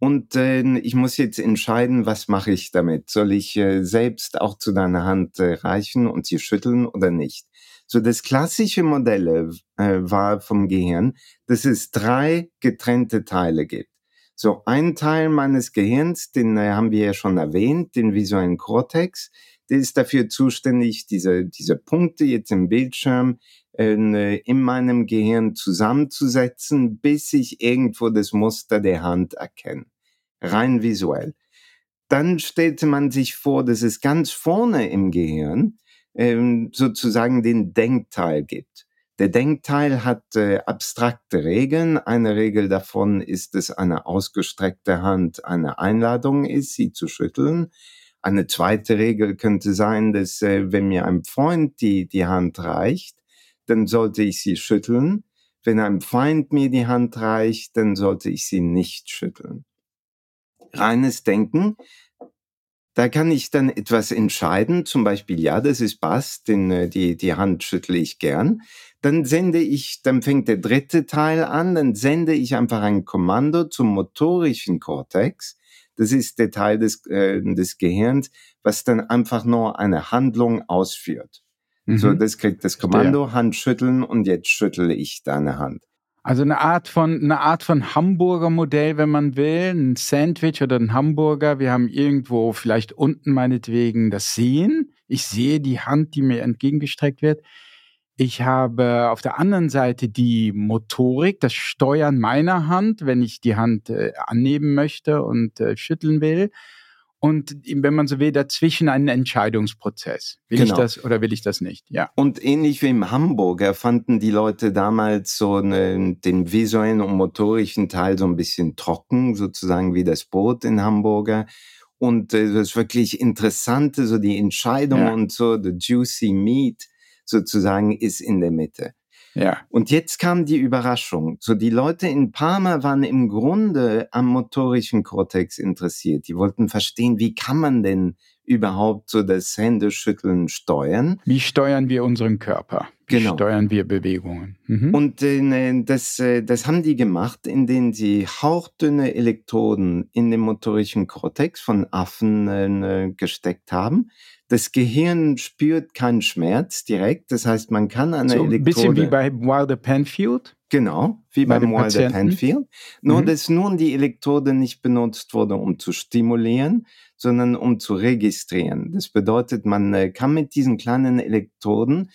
und äh, ich muss jetzt entscheiden, was mache ich damit? Soll ich äh, selbst auch zu deiner Hand äh, reichen und sie schütteln oder nicht? So das klassische Modell äh, war vom Gehirn, dass es drei getrennte Teile gibt. So ein Teil meines Gehirns, den äh, haben wir ja schon erwähnt, den visuellen Kortex, der ist dafür zuständig, diese, diese Punkte jetzt im Bildschirm äh, in meinem Gehirn zusammenzusetzen, bis ich irgendwo das Muster der Hand erkenne. Rein visuell. Dann stellte man sich vor, dass es ganz vorne im Gehirn ähm, sozusagen den Denkteil gibt. Der Denkteil hat äh, abstrakte Regeln. Eine Regel davon ist, dass eine ausgestreckte Hand eine Einladung ist, sie zu schütteln. Eine zweite Regel könnte sein, dass äh, wenn mir ein Freund die, die Hand reicht, dann sollte ich sie schütteln. Wenn ein Feind mir die Hand reicht, dann sollte ich sie nicht schütteln. Reines Denken. Da kann ich dann etwas entscheiden, zum Beispiel, ja, das ist Bass, denn äh, die, die Hand schüttle ich gern. Dann sende ich, dann fängt der dritte Teil an, dann sende ich einfach ein Kommando zum motorischen Kortex das ist der Teil des, äh, des Gehirns, was dann einfach nur eine Handlung ausführt. Mhm. So, das kriegt das Kommando. Hand schütteln und jetzt schüttle ich deine Hand. Also eine Art von eine Art von Hamburger Modell, wenn man will, ein Sandwich oder ein Hamburger. Wir haben irgendwo vielleicht unten meinetwegen das Sehen. Ich sehe die Hand, die mir entgegengestreckt wird. Ich habe auf der anderen Seite die Motorik, das Steuern meiner Hand, wenn ich die Hand äh, annehmen möchte und äh, schütteln will. Und wenn man so will, dazwischen einen Entscheidungsprozess. Will genau. ich das oder will ich das nicht? Ja. Und ähnlich wie im Hamburger fanden die Leute damals so eine, den visuellen und motorischen Teil so ein bisschen trocken, sozusagen wie das Boot in Hamburger. Und äh, das wirklich Interessante, so die Entscheidung ja. und so, the juicy meat sozusagen ist in der Mitte. Ja. Und jetzt kam die Überraschung. So die Leute in Parma waren im Grunde am motorischen Kortex interessiert. Die wollten verstehen, wie kann man denn überhaupt so das Händeschütteln steuern? Wie steuern wir unseren Körper? Genau. steuern wir Bewegungen? Mhm. Und äh, das, äh, das haben die gemacht, indem sie hauchdünne Elektroden in den motorischen Kortex von Affen äh, gesteckt haben. Das Gehirn spürt keinen Schmerz direkt. Das heißt, man kann eine so ein Elektrode... bisschen wie bei Wilder Penfield? Genau, wie bei beim Wilder Penfield. Nur, mhm. dass nun die Elektrode nicht benutzt wurde, um zu stimulieren, sondern um zu registrieren. Das bedeutet, man äh, kann mit diesen kleinen Elektroden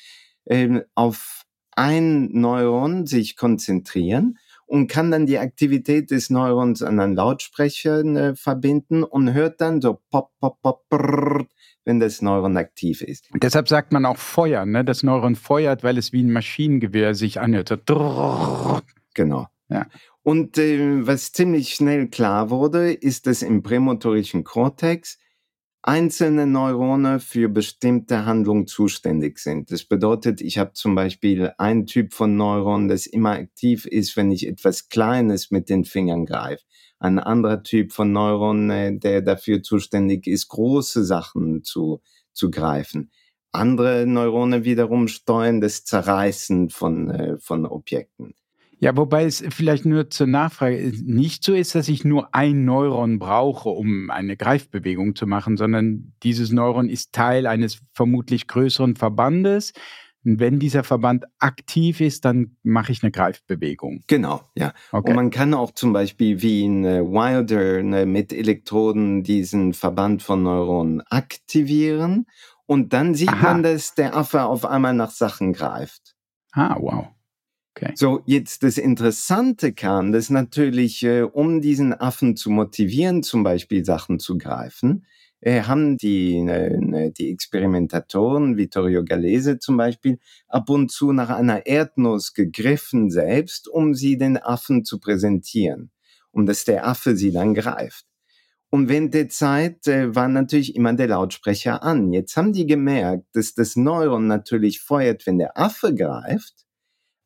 äh, auf ein Neuron sich konzentrieren und kann dann die Aktivität des Neurons an einen Lautsprecher äh, verbinden und hört dann so pop, pop, pop, brrr, wenn das Neuron aktiv ist. Deshalb sagt man auch feuern, ne? Das Neuron feuert, weil es wie ein Maschinengewehr sich anhört. So genau. Ja. Und äh, was ziemlich schnell klar wurde, ist, dass im prämotorischen Kortex einzelne Neurone für bestimmte Handlungen zuständig sind. Das bedeutet, ich habe zum Beispiel einen Typ von Neuron, das immer aktiv ist, wenn ich etwas Kleines mit den Fingern greife ein anderer Typ von Neuron, äh, der dafür zuständig ist, große Sachen zu, zu greifen. Andere Neurone wiederum steuern das Zerreißen von, äh, von Objekten. Ja, wobei es vielleicht nur zur Nachfrage nicht so ist, dass ich nur ein Neuron brauche, um eine Greifbewegung zu machen, sondern dieses Neuron ist Teil eines vermutlich größeren Verbandes. Und wenn dieser Verband aktiv ist, dann mache ich eine Greifbewegung. Genau, ja. Okay. Und man kann auch zum Beispiel wie in äh, Wilder ne, mit Elektroden diesen Verband von Neuronen aktivieren und dann sieht Aha. man, dass der Affe auf einmal nach Sachen greift. Ah, wow. Okay. So, jetzt das Interessante kam, dass natürlich, äh, um diesen Affen zu motivieren, zum Beispiel Sachen zu greifen, äh, haben die, äh, die Experimentatoren, Vittorio Gallese zum Beispiel, ab und zu nach einer Erdnuss gegriffen selbst, um sie den Affen zu präsentieren, um dass der Affe sie dann greift. Und während der Zeit äh, war natürlich immer der Lautsprecher an. Jetzt haben die gemerkt, dass das Neuron natürlich feuert, wenn der Affe greift,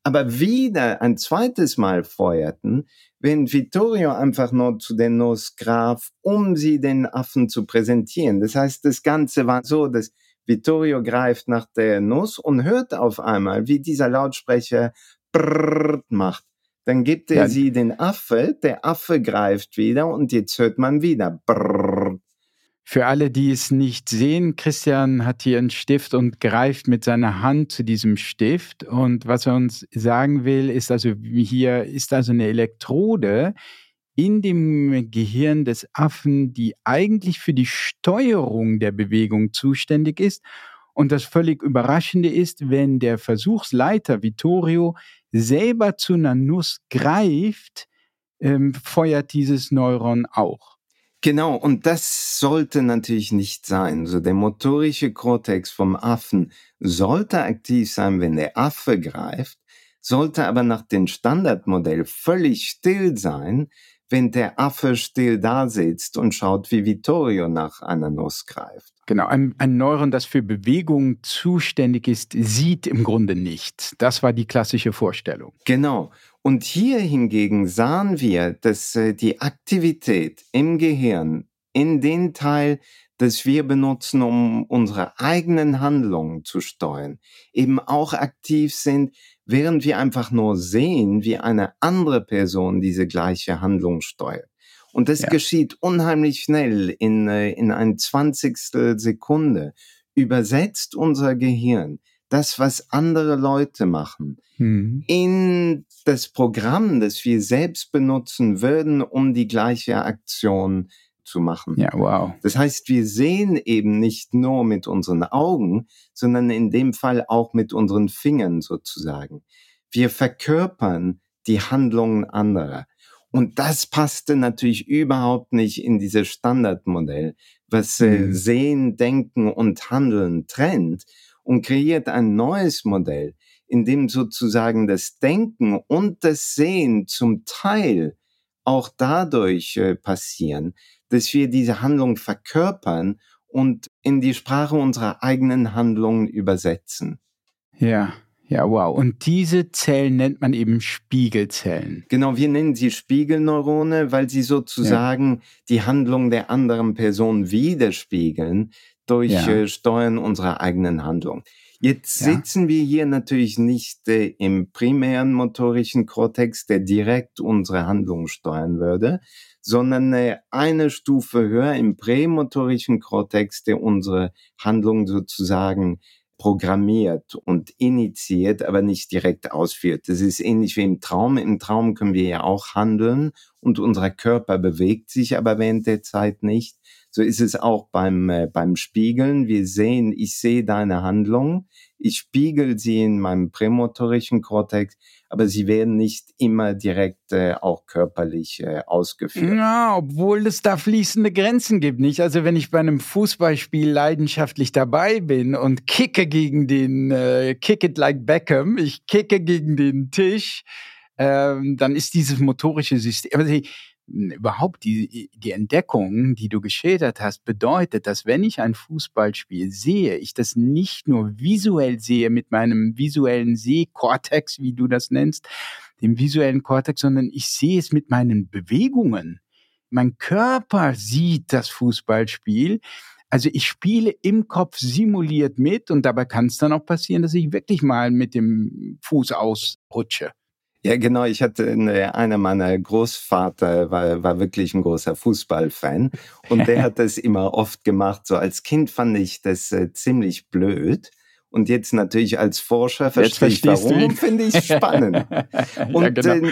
aber wieder ein zweites Mal feuerten, wenn Vittorio einfach nur zu den Nuss graf, um sie den Affen zu präsentieren. Das heißt, das Ganze war so, dass Vittorio greift nach der Nuss und hört auf einmal, wie dieser Lautsprecher brrrt macht. Dann gibt er ja. sie den Affe, der Affe greift wieder und jetzt hört man wieder brrrt. Für alle, die es nicht sehen, Christian hat hier einen Stift und greift mit seiner Hand zu diesem Stift. Und was er uns sagen will, ist also, hier ist also eine Elektrode in dem Gehirn des Affen, die eigentlich für die Steuerung der Bewegung zuständig ist. Und das völlig Überraschende ist, wenn der Versuchsleiter Vittorio selber zu einer Nuss greift, ähm, feuert dieses Neuron auch. Genau, und das sollte natürlich nicht sein. So der motorische Kortex vom Affen sollte aktiv sein, wenn der Affe greift, sollte aber nach dem Standardmodell völlig still sein, wenn der Affe still da sitzt und schaut, wie Vittorio nach einer Nuss greift. Genau, ein, ein Neuron, das für Bewegung zuständig ist, sieht im Grunde nichts. Das war die klassische Vorstellung. Genau. Und hier hingegen sahen wir, dass äh, die Aktivität im Gehirn in den Teil, das wir benutzen, um unsere eigenen Handlungen zu steuern, eben auch aktiv sind, während wir einfach nur sehen, wie eine andere Person diese gleiche Handlung steuert. Und das ja. geschieht unheimlich schnell in, äh, in ein Zwanzigstel Sekunde. Übersetzt unser Gehirn das, was andere Leute machen, mhm. in das Programm, das wir selbst benutzen würden, um die gleiche Aktion zu machen. Ja, wow. Das heißt, wir sehen eben nicht nur mit unseren Augen, sondern in dem Fall auch mit unseren Fingern sozusagen. Wir verkörpern die Handlungen anderer. Und das passte natürlich überhaupt nicht in dieses Standardmodell, was äh, mhm. Sehen, Denken und Handeln trennt, und kreiert ein neues Modell, in dem sozusagen das Denken und das Sehen zum Teil auch dadurch äh, passieren, dass wir diese Handlung verkörpern und in die Sprache unserer eigenen Handlungen übersetzen. Ja, ja, wow. Und diese Zellen nennt man eben Spiegelzellen. Genau, wir nennen sie Spiegelneurone, weil sie sozusagen ja. die Handlung der anderen Person widerspiegeln, durch ja. äh, Steuern unserer eigenen Handlung. Jetzt ja. sitzen wir hier natürlich nicht äh, im primären motorischen Kortex, der direkt unsere Handlung steuern würde, sondern eine Stufe höher im prämotorischen Kortex, der unsere Handlung sozusagen programmiert und initiiert, aber nicht direkt ausführt. Das ist ähnlich wie im Traum. Im Traum können wir ja auch handeln und unser Körper bewegt sich aber während der Zeit nicht. So ist es auch beim, äh, beim Spiegeln. Wir sehen, ich sehe deine Handlung, ich spiegel sie in meinem prämotorischen Kortex, aber sie werden nicht immer direkt äh, auch körperlich äh, ausgeführt. Ja, obwohl es da fließende Grenzen gibt, nicht? Also wenn ich bei einem Fußballspiel leidenschaftlich dabei bin und kicke gegen den, äh, kick it like Beckham, ich kicke gegen den Tisch, ähm, dann ist dieses motorische System, also überhaupt die, die Entdeckung, die du geschildert hast, bedeutet, dass wenn ich ein Fußballspiel sehe, ich das nicht nur visuell sehe mit meinem visuellen Sehkortex, wie du das nennst, dem visuellen Kortex, sondern ich sehe es mit meinen Bewegungen. Mein Körper sieht das Fußballspiel. Also ich spiele im Kopf simuliert mit und dabei kann es dann auch passieren, dass ich wirklich mal mit dem Fuß ausrutsche. Ja, genau. Ich hatte eine, einer meiner Großvater war, war wirklich ein großer Fußballfan und der hat das immer oft gemacht. So als Kind fand ich das äh, ziemlich blöd. Und jetzt natürlich als Forscher verstehe ich warum, finde ich spannend. Und ja, genau.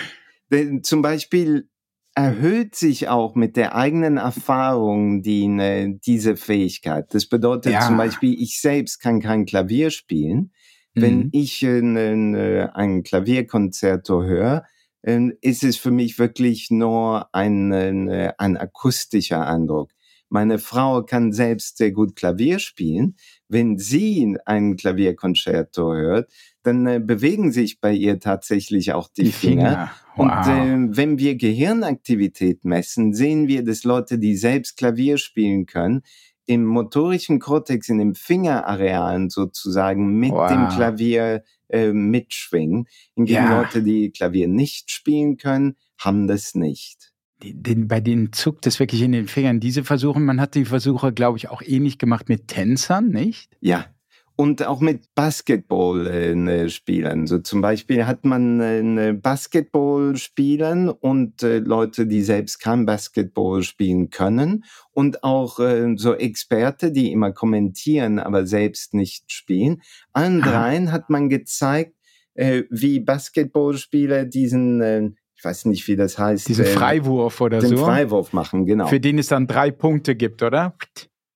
äh, zum Beispiel erhöht sich auch mit der eigenen Erfahrung die, ne, diese Fähigkeit. Das bedeutet ja. zum Beispiel, ich selbst kann kein Klavier spielen. Wenn mhm. ich äh, ne, ein Klavierkonzerto höre, äh, ist es für mich wirklich nur ein, äh, ein akustischer Eindruck. Meine Frau kann selbst sehr gut Klavier spielen. Wenn sie ein Klavierkonzerto hört, dann äh, bewegen sich bei ihr tatsächlich auch die, die Finger. Finger. Wow. Und äh, wenn wir Gehirnaktivität messen, sehen wir, dass Leute, die selbst Klavier spielen können, im motorischen Kortex, in den Fingerarealen sozusagen mit wow. dem Klavier äh, mitschwingen. Hingegen ja. Leute, die Klavier nicht spielen können, haben das nicht. Den, bei denen zuckt es wirklich in den Fingern. Diese Versuche, man hat die Versuche, glaube ich, auch ähnlich gemacht mit Tänzern, nicht? Ja, und auch mit Basketballspielern. Äh, so zum Beispiel hat man äh, Basketballspielern und äh, Leute, die selbst kein Basketball spielen können und auch äh, so Experte, die immer kommentieren, aber selbst nicht spielen. Allen ah. dreien hat man gezeigt, äh, wie Basketballspieler diesen äh, ich weiß nicht, wie das heißt. Diesen Freiwurf oder den so. Den Freiwurf machen, genau. Für den es dann drei Punkte gibt, oder?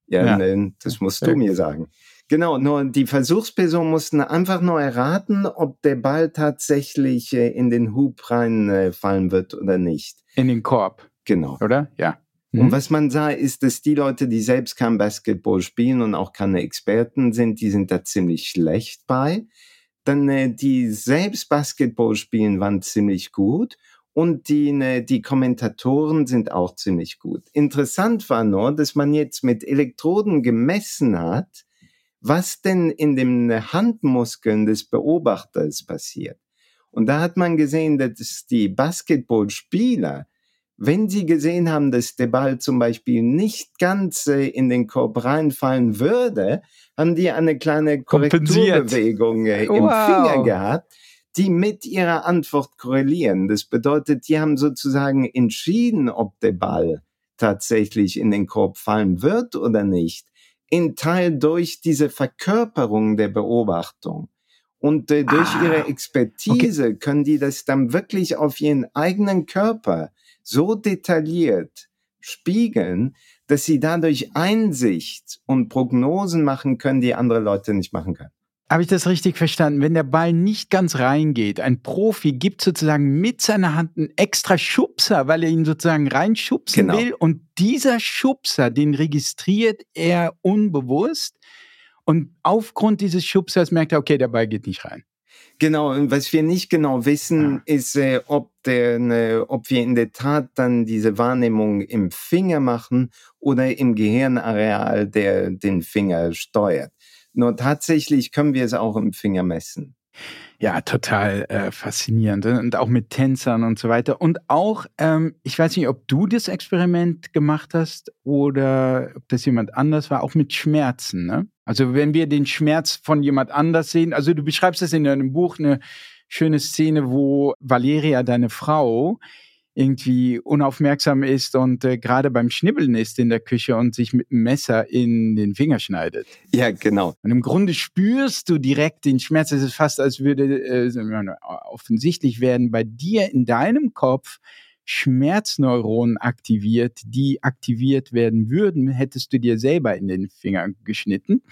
Ja, ja. Ne, das musst du mir sagen. Genau, nur die Versuchspersonen mussten einfach nur erraten, ob der Ball tatsächlich äh, in den Hub reinfallen wird oder nicht. In den Korb. Genau. Oder? Ja. Mhm. Und was man sah, ist, dass die Leute, die selbst kein Basketball spielen und auch keine Experten sind, die sind da ziemlich schlecht bei. Dann äh, die selbst Basketball spielen, waren ziemlich gut. Und die, ne, die Kommentatoren sind auch ziemlich gut. Interessant war nur, dass man jetzt mit Elektroden gemessen hat, was denn in den Handmuskeln des Beobachters passiert. Und da hat man gesehen, dass die Basketballspieler, wenn sie gesehen haben, dass der Ball zum Beispiel nicht ganz äh, in den Korb reinfallen würde, haben die eine kleine Korrekturbewegung äh, im wow. Finger gehabt, die mit ihrer Antwort korrelieren. Das bedeutet, die haben sozusagen entschieden, ob der Ball tatsächlich in den Korb fallen wird oder nicht in Teil durch diese Verkörperung der Beobachtung. Und äh, durch ah, ihre Expertise okay. können die das dann wirklich auf ihren eigenen Körper so detailliert spiegeln, dass sie dadurch Einsicht und Prognosen machen können, die andere Leute nicht machen können. Habe ich das richtig verstanden? Wenn der Ball nicht ganz reingeht, ein Profi gibt sozusagen mit seiner Hand einen extra Schubser, weil er ihn sozusagen reinschubsen genau. will. Und dieser Schubser, den registriert er unbewusst. Und aufgrund dieses Schubsers merkt er, okay, der Ball geht nicht rein. Genau, und was wir nicht genau wissen, ja. ist, äh, ob, der, ne, ob wir in der Tat dann diese Wahrnehmung im Finger machen oder im Gehirnareal, der den Finger steuert. Nur tatsächlich können wir es auch im Finger messen. Ja, total äh, faszinierend. Ne? Und auch mit Tänzern und so weiter. Und auch, ähm, ich weiß nicht, ob du das Experiment gemacht hast oder ob das jemand anders war, auch mit Schmerzen. Ne? Also wenn wir den Schmerz von jemand anders sehen, also du beschreibst das in deinem Buch, eine schöne Szene, wo Valeria, deine Frau, irgendwie unaufmerksam ist und äh, gerade beim Schnibbeln ist in der Küche und sich mit dem Messer in den Finger schneidet. Ja, genau. Und im Grunde spürst du direkt den Schmerz. Es ist fast, als würde äh, offensichtlich werden bei dir in deinem Kopf Schmerzneuronen aktiviert, die aktiviert werden würden, hättest du dir selber in den Finger geschnitten.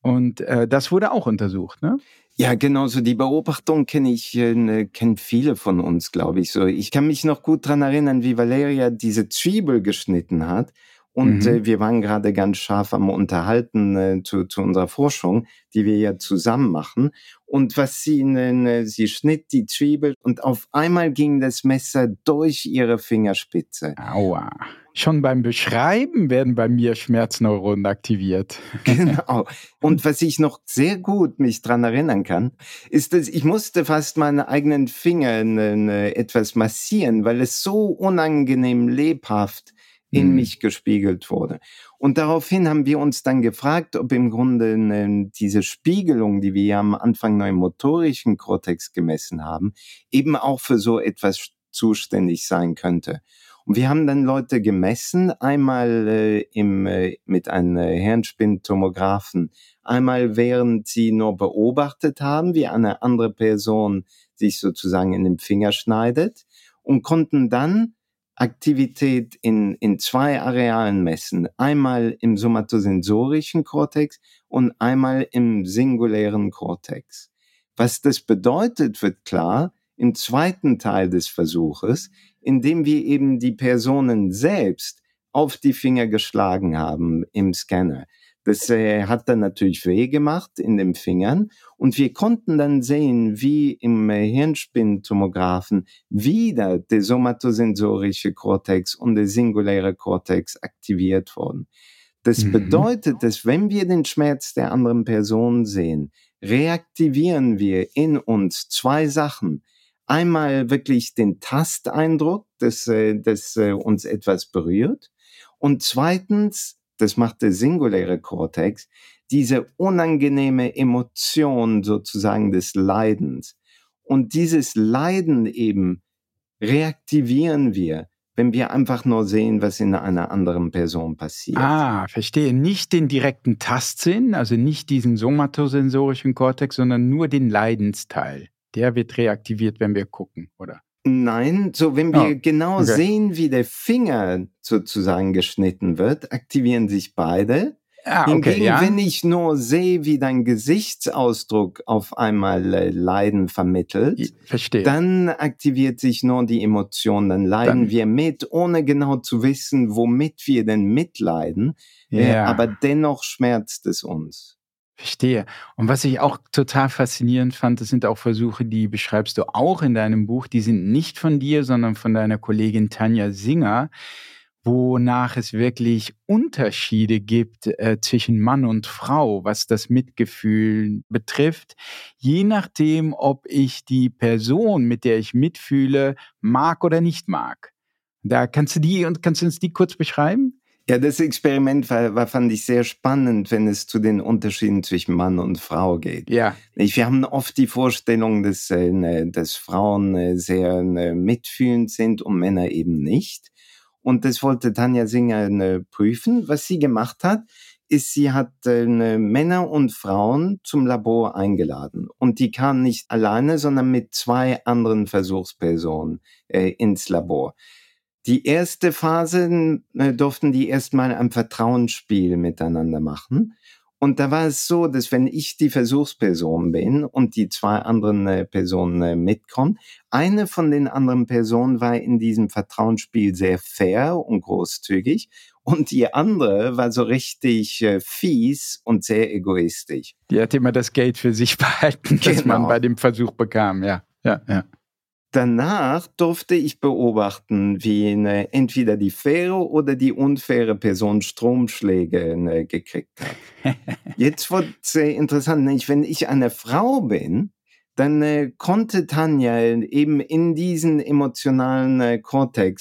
Und äh, das wurde auch untersucht, ne? Ja, genau, so die Beobachtung kenne ich, äh, ne, kennt viele von uns, glaube ich. So, ich kann mich noch gut dran erinnern, wie Valeria diese Zwiebel geschnitten hat. Und mhm. äh, wir waren gerade ganz scharf am Unterhalten äh, zu, zu unserer Forschung, die wir ja zusammen machen. Und was sie, ne, sie schnitt die Zwiebel und auf einmal ging das Messer durch ihre Fingerspitze. Aua. Schon beim Beschreiben werden bei mir Schmerzneuronen aktiviert. Genau. Und was ich noch sehr gut mich dran erinnern kann, ist, dass ich musste fast meine eigenen Finger etwas massieren, weil es so unangenehm lebhaft in mhm. mich gespiegelt wurde. Und daraufhin haben wir uns dann gefragt, ob im Grunde ne, diese Spiegelung, die wir ja am Anfang noch im motorischen Kortex gemessen haben, eben auch für so etwas zuständig sein könnte. Und wir haben dann Leute gemessen, einmal äh, im, äh, mit einem äh, Hirnspintomographen, einmal während sie nur beobachtet haben, wie eine andere Person sich sozusagen in den Finger schneidet und konnten dann Aktivität in, in zwei Arealen messen. Einmal im somatosensorischen Kortex und einmal im singulären Kortex. Was das bedeutet, wird klar im zweiten Teil des Versuches, indem wir eben die Personen selbst auf die Finger geschlagen haben im Scanner. Das äh, hat dann natürlich weh gemacht in den Fingern und wir konnten dann sehen, wie im äh, Hirnspintomographen wieder der somatosensorische Kortex und der singuläre Kortex aktiviert wurden. Das mhm. bedeutet, dass wenn wir den Schmerz der anderen Person sehen, reaktivieren wir in uns zwei Sachen. Einmal wirklich den Tasteindruck, dass, äh, dass äh, uns etwas berührt und zweitens das macht der singuläre Kortex, diese unangenehme Emotion sozusagen des Leidens. Und dieses Leiden eben reaktivieren wir, wenn wir einfach nur sehen, was in einer anderen Person passiert. Ah, verstehe. Nicht den direkten Tastsinn, also nicht diesen somatosensorischen Kortex, sondern nur den Leidensteil. Der wird reaktiviert, wenn wir gucken, oder? Nein, so wenn wir oh, genau okay. sehen, wie der Finger sozusagen geschnitten wird, aktivieren sich beide. Ah, okay, Hingegen, ja. wenn ich nur sehe, wie dein Gesichtsausdruck auf einmal äh, Leiden vermittelt, Verstehe. dann aktiviert sich nur die Emotion, dann leiden dann. wir mit, ohne genau zu wissen, womit wir denn mitleiden. Ja. Äh, aber dennoch schmerzt es uns. Verstehe. Und was ich auch total faszinierend fand, das sind auch Versuche, die beschreibst du auch in deinem Buch. Die sind nicht von dir, sondern von deiner Kollegin Tanja Singer, wonach es wirklich Unterschiede gibt äh, zwischen Mann und Frau, was das Mitgefühl betrifft, je nachdem, ob ich die Person, mit der ich mitfühle, mag oder nicht mag. Da kannst du die und kannst du uns die kurz beschreiben? Ja, das Experiment war, war, fand ich sehr spannend, wenn es zu den Unterschieden zwischen Mann und Frau geht. Ja. Ich, wir haben oft die Vorstellung, dass, äh, ne, dass Frauen äh, sehr ne, mitfühlend sind und Männer eben nicht. Und das wollte Tanja Singer ne, prüfen. Was sie gemacht hat, ist, sie hat äh, ne, Männer und Frauen zum Labor eingeladen. Und die kamen nicht alleine, sondern mit zwei anderen Versuchspersonen äh, ins Labor. Die erste Phase äh, durften die erstmal ein Vertrauensspiel miteinander machen. Und da war es so, dass wenn ich die Versuchsperson bin und die zwei anderen äh, Personen äh, mitkommen, eine von den anderen Personen war in diesem Vertrauensspiel sehr fair und großzügig und die andere war so richtig äh, fies und sehr egoistisch. Die hat immer das Geld für sich behalten, genau. das man genau. bei dem Versuch bekam, ja. Ja, ja. Danach durfte ich beobachten, wie eine, entweder die faire oder die unfaire Person Stromschläge ne, gekriegt hat. Jetzt wird es sehr interessant, nicht? wenn ich eine Frau bin, dann äh, konnte Tanja eben in diesen emotionalen äh,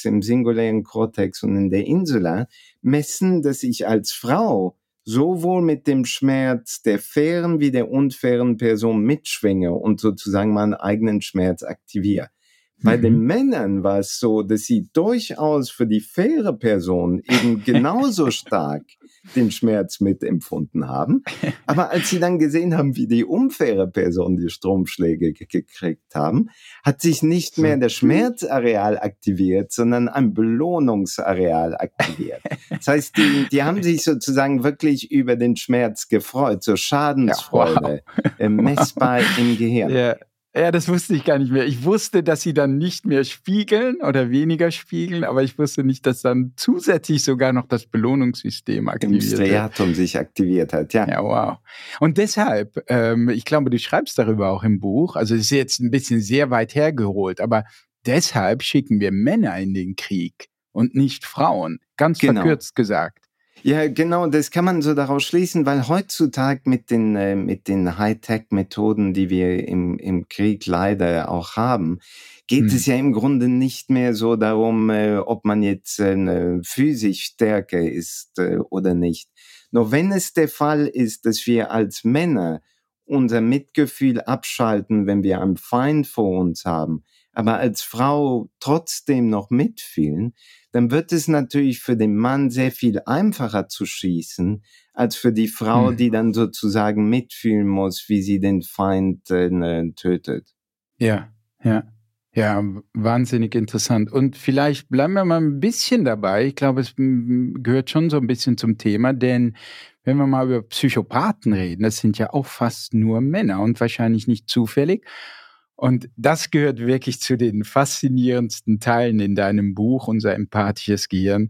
im singulären Kortex und in der Insula messen, dass ich als Frau sowohl mit dem Schmerz der fairen wie der unfairen Person mitschwinge und sozusagen meinen eigenen Schmerz aktiviere. Bei mhm. den Männern war es so, dass sie durchaus für die faire Person eben genauso stark den Schmerz mitempfunden haben. Aber als sie dann gesehen haben, wie die unfaire Person die Stromschläge gekriegt haben, hat sich nicht mehr das Schmerzareal aktiviert, sondern ein Belohnungsareal aktiviert. Das heißt, die, die haben sich sozusagen wirklich über den Schmerz gefreut, so Schadensfreude, ja, wow. Äh, messbar im Gehirn. Ja. Ja, das wusste ich gar nicht mehr. Ich wusste, dass sie dann nicht mehr spiegeln oder weniger spiegeln, aber ich wusste nicht, dass dann zusätzlich sogar noch das Belohnungssystem aktiviert Im Striatum sich aktiviert hat, ja. Ja, wow. Und deshalb, ähm, ich glaube, du schreibst darüber auch im Buch, also es ist jetzt ein bisschen sehr weit hergeholt, aber deshalb schicken wir Männer in den Krieg und nicht Frauen, ganz genau. verkürzt gesagt. Ja, genau, das kann man so daraus schließen, weil heutzutage mit den, äh, mit den Hightech-Methoden, die wir im, im Krieg leider auch haben, geht hm. es ja im Grunde nicht mehr so darum, äh, ob man jetzt äh, physisch stärker ist äh, oder nicht. Nur wenn es der Fall ist, dass wir als Männer unser Mitgefühl abschalten, wenn wir einen Feind vor uns haben, aber als Frau trotzdem noch mitfühlen, dann wird es natürlich für den Mann sehr viel einfacher zu schießen, als für die Frau, hm. die dann sozusagen mitfühlen muss, wie sie den Feind äh, tötet. Ja, ja. Ja, wahnsinnig interessant. Und vielleicht bleiben wir mal ein bisschen dabei. Ich glaube, es gehört schon so ein bisschen zum Thema, denn wenn wir mal über Psychopathen reden, das sind ja auch fast nur Männer und wahrscheinlich nicht zufällig. Und das gehört wirklich zu den faszinierendsten Teilen in deinem Buch, unser empathisches Gehirn.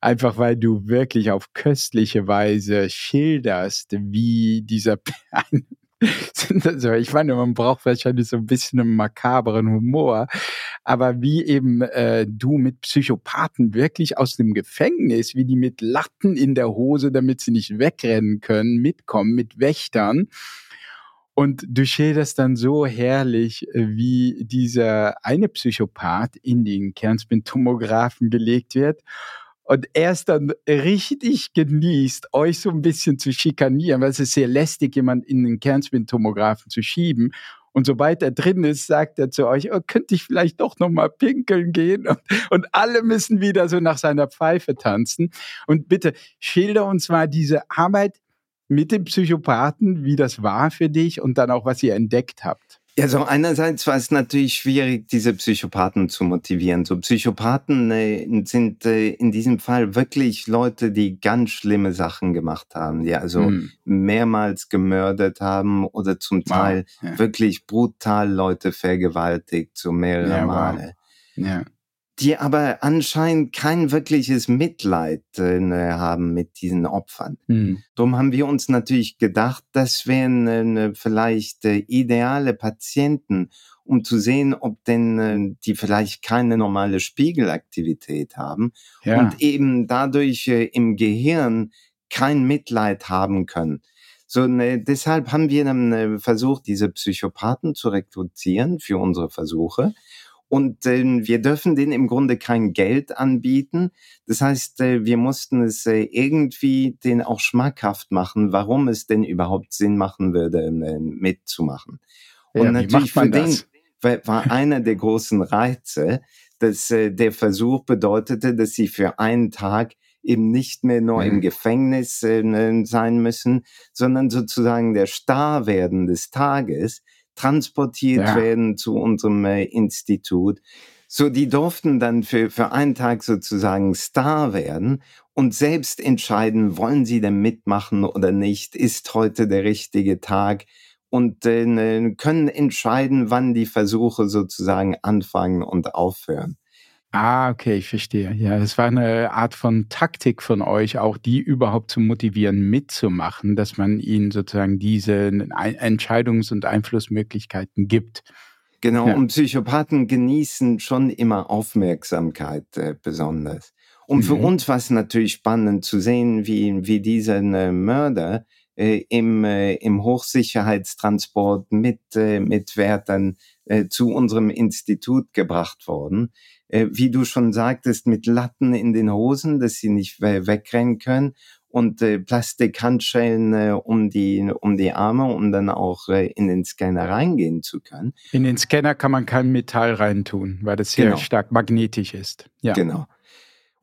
Einfach weil du wirklich auf köstliche Weise schilderst, wie dieser, also ich meine, man braucht wahrscheinlich so ein bisschen einen makaberen Humor, aber wie eben äh, du mit Psychopathen wirklich aus dem Gefängnis, wie die mit Latten in der Hose, damit sie nicht wegrennen können, mitkommen, mit Wächtern und du schilderst dann so herrlich, äh, wie dieser eine Psychopath in den Kernspintomographen gelegt wird und er es dann richtig genießt, euch so ein bisschen zu schikanieren, weil es ist sehr lästig, jemand in den Kernspintomographen zu schieben. Und sobald er drin ist, sagt er zu euch, oh, könnte ich vielleicht doch noch mal pinkeln gehen? Und, und alle müssen wieder so nach seiner Pfeife tanzen. Und bitte schilder uns mal diese Arbeit mit dem Psychopathen, wie das war für dich und dann auch, was ihr entdeckt habt? Ja, so einerseits war es natürlich schwierig, diese Psychopathen zu motivieren. So Psychopathen äh, sind äh, in diesem Fall wirklich Leute, die ganz schlimme Sachen gemacht haben, die also hm. mehrmals gemördet haben oder zum Teil wow. ja. wirklich brutal Leute vergewaltigt, so mehrere ja, Male. Wow. Ja die aber anscheinend kein wirkliches Mitleid äh, ne, haben mit diesen Opfern. Mhm. Darum haben wir uns natürlich gedacht, das wären äh, vielleicht äh, ideale Patienten, um zu sehen, ob denn äh, die vielleicht keine normale Spiegelaktivität haben ja. und eben dadurch äh, im Gehirn kein Mitleid haben können. So, ne, deshalb haben wir dann äh, versucht, diese Psychopathen zu rekrutieren für unsere Versuche. Und äh, wir dürfen denen im Grunde kein Geld anbieten. Das heißt, äh, wir mussten es äh, irgendwie den auch schmackhaft machen, warum es denn überhaupt Sinn machen würde, äh, mitzumachen. Und ja, natürlich für den war einer der großen Reize, dass äh, der Versuch bedeutete, dass sie für einen Tag eben nicht mehr nur mhm. im Gefängnis äh, sein müssen, sondern sozusagen der Star werden des Tages transportiert ja. werden zu unserem äh, Institut. So, die durften dann für, für einen Tag sozusagen Star werden und selbst entscheiden, wollen sie denn mitmachen oder nicht, ist heute der richtige Tag und äh, können entscheiden, wann die Versuche sozusagen anfangen und aufhören. Ah, okay, ich verstehe. Ja, das war eine Art von Taktik von euch, auch die überhaupt zu motivieren, mitzumachen, dass man ihnen sozusagen diese Entscheidungs- und Einflussmöglichkeiten gibt. Genau, ja. und Psychopathen genießen schon immer Aufmerksamkeit äh, besonders. Und mhm. für uns war es natürlich spannend zu sehen, wie, wie dieser äh, Mörder äh, im, äh, im Hochsicherheitstransport mit, äh, mit Wärtern äh, zu unserem Institut gebracht worden äh, wie du schon sagtest, mit Latten in den Hosen, dass sie nicht wegrennen können und äh, Plastikhandschellen äh, um die um die Arme, um dann auch äh, in den Scanner reingehen zu können. In den Scanner kann man kein Metall reintun, weil das sehr genau. stark magnetisch ist. Ja. Genau.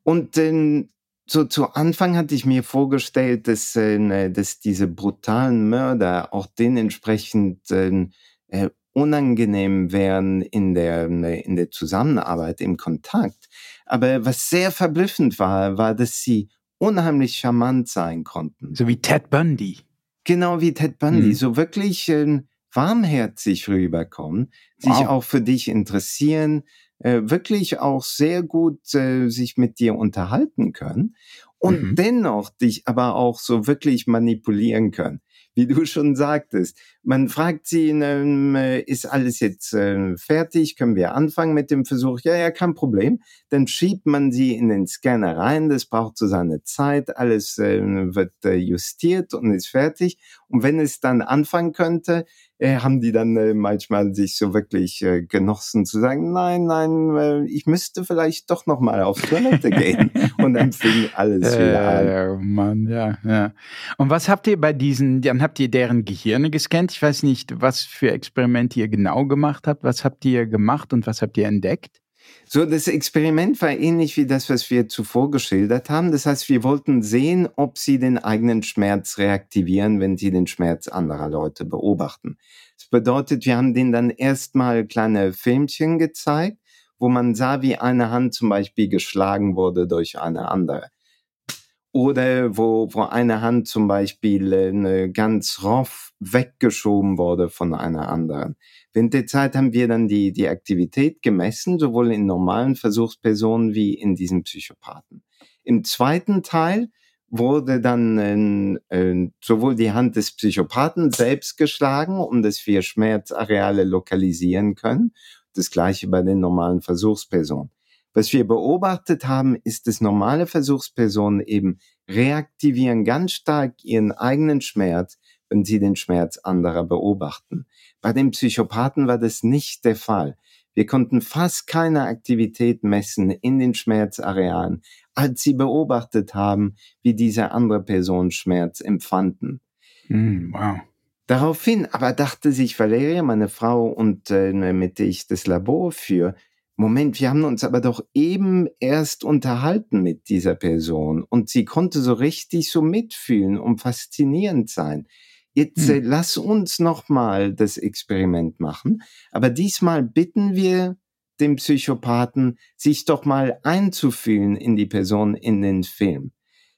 Und äh, so zu Anfang hatte ich mir vorgestellt, dass, äh, dass diese brutalen Mörder auch dementsprechend äh, äh unangenehm wären in der, in der Zusammenarbeit, im Kontakt. Aber was sehr verblüffend war, war, dass sie unheimlich charmant sein konnten. So wie Ted Bundy. Genau wie Ted Bundy. Mhm. So wirklich äh, warmherzig rüberkommen, sich wow. auch für dich interessieren, äh, wirklich auch sehr gut äh, sich mit dir unterhalten können und mhm. dennoch dich aber auch so wirklich manipulieren können wie du schon sagtest. Man fragt sie, ähm, ist alles jetzt äh, fertig? Können wir anfangen mit dem Versuch? Ja, ja, kein Problem. Dann schiebt man sie in den Scanner rein. Das braucht so seine Zeit. Alles äh, wird äh, justiert und ist fertig. Und wenn es dann anfangen könnte, äh, haben die dann äh, manchmal sich so wirklich äh, genossen zu sagen, nein, nein, äh, ich müsste vielleicht doch noch mal auf Toilette gehen. und dann fing alles wieder an. Ja, Mann, ja, ja. Und was habt ihr bei diesen, dann habt ihr deren Gehirne gescannt? Ich weiß nicht, was für Experimente ihr genau gemacht habt. Was habt ihr gemacht und was habt ihr entdeckt? So, das Experiment war ähnlich wie das, was wir zuvor geschildert haben. Das heißt, wir wollten sehen, ob sie den eigenen Schmerz reaktivieren, wenn sie den Schmerz anderer Leute beobachten. Das bedeutet, wir haben denen dann erstmal kleine Filmchen gezeigt, wo man sah, wie eine Hand zum Beispiel geschlagen wurde durch eine andere. Oder wo, wo eine Hand zum Beispiel äh, ganz rough weggeschoben wurde von einer anderen. Während der Zeit haben wir dann die, die Aktivität gemessen, sowohl in normalen Versuchspersonen wie in diesen Psychopathen. Im zweiten Teil wurde dann äh, sowohl die Hand des Psychopathen selbst geschlagen, um dass wir Schmerzareale lokalisieren können. Das gleiche bei den normalen Versuchspersonen. Was wir beobachtet haben, ist, dass normale Versuchspersonen eben reaktivieren ganz stark ihren eigenen Schmerz, wenn sie den Schmerz anderer beobachten. Bei den Psychopathen war das nicht der Fall. Wir konnten fast keine Aktivität messen in den Schmerzarealen, als sie beobachtet haben, wie diese andere Person Schmerz empfanden. Mm, wow. Daraufhin aber dachte sich Valeria, meine Frau und äh, mit der ich das Labor führe, Moment, wir haben uns aber doch eben erst unterhalten mit dieser Person und sie konnte so richtig so mitfühlen und faszinierend sein. Jetzt äh, hm. lass uns nochmal das Experiment machen, aber diesmal bitten wir den Psychopathen, sich doch mal einzufühlen in die Person in den Film.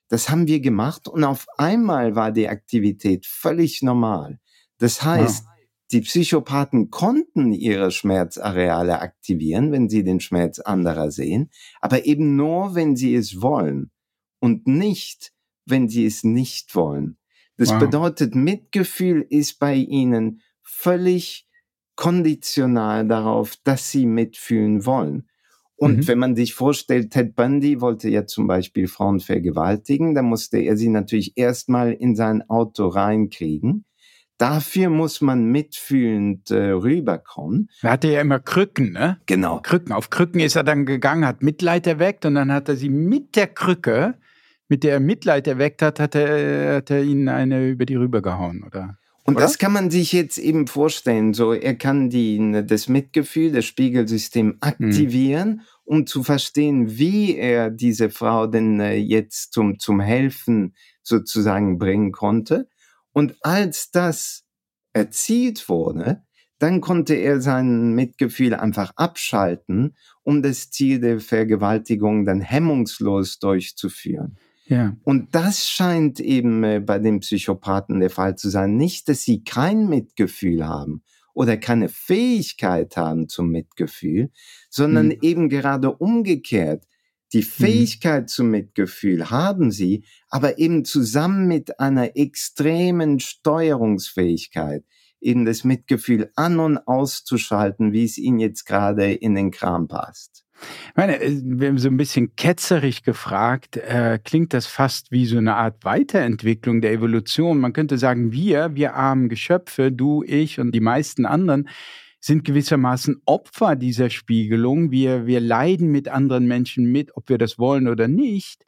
Das haben wir gemacht und auf einmal war die Aktivität völlig normal. Das heißt, wow. Die Psychopathen konnten ihre Schmerzareale aktivieren, wenn sie den Schmerz anderer sehen, aber eben nur, wenn sie es wollen und nicht, wenn sie es nicht wollen. Das wow. bedeutet, Mitgefühl ist bei ihnen völlig konditional darauf, dass sie mitfühlen wollen. Und mhm. wenn man sich vorstellt, Ted Bundy wollte ja zum Beispiel Frauen vergewaltigen, dann musste er sie natürlich erstmal in sein Auto reinkriegen. Dafür muss man mitfühlend äh, rüberkommen. Er hatte ja immer Krücken, ne? Genau. Krücken. Auf Krücken ist er dann gegangen, hat Mitleid erweckt und dann hat er sie mit der Krücke mit der er Mitleid erweckt hat, hat er, hat er ihnen eine über die Rübe gehauen, oder? Und oder? das kann man sich jetzt eben vorstellen. So, er kann die, das Mitgefühl, das Spiegelsystem aktivieren, mhm. um zu verstehen, wie er diese Frau denn äh, jetzt zum, zum Helfen sozusagen bringen konnte. Und als das erzielt wurde, dann konnte er sein Mitgefühl einfach abschalten, um das Ziel der Vergewaltigung dann hemmungslos durchzuführen. Ja. Und das scheint eben äh, bei den Psychopathen der Fall zu sein. Nicht, dass sie kein Mitgefühl haben oder keine Fähigkeit haben zum Mitgefühl, sondern mhm. eben gerade umgekehrt. Die mhm. Fähigkeit mhm. zum Mitgefühl haben sie, aber eben zusammen mit einer extremen Steuerungsfähigkeit, eben das Mitgefühl an und auszuschalten, wie es ihnen jetzt gerade in den Kram passt. Ich meine, äh, wir haben so ein bisschen ketzerig gefragt, äh, klingt das fast wie so eine Art Weiterentwicklung der Evolution. Man könnte sagen, wir, wir armen Geschöpfe, du, ich und die meisten anderen, sind gewissermaßen Opfer dieser Spiegelung. Wir, wir leiden mit anderen Menschen mit, ob wir das wollen oder nicht.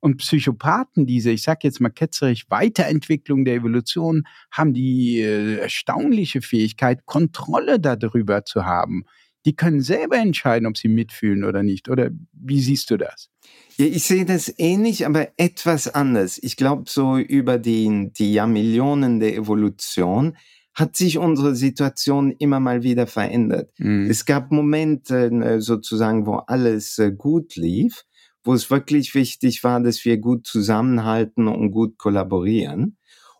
Und Psychopathen, diese, ich sage jetzt mal ketzerisch, Weiterentwicklung der Evolution, haben die äh, erstaunliche Fähigkeit, Kontrolle darüber zu haben die können selber entscheiden, ob sie mitfühlen oder nicht. Oder wie siehst du das? Ja, ich sehe das ähnlich, aber etwas anders. Ich glaube, so über die, die Jahrmillionen der Evolution hat sich unsere Situation immer mal wieder verändert. Mhm. Es gab Momente äh, sozusagen, wo alles äh, gut lief, wo es wirklich wichtig war, dass wir gut zusammenhalten und gut kollaborieren.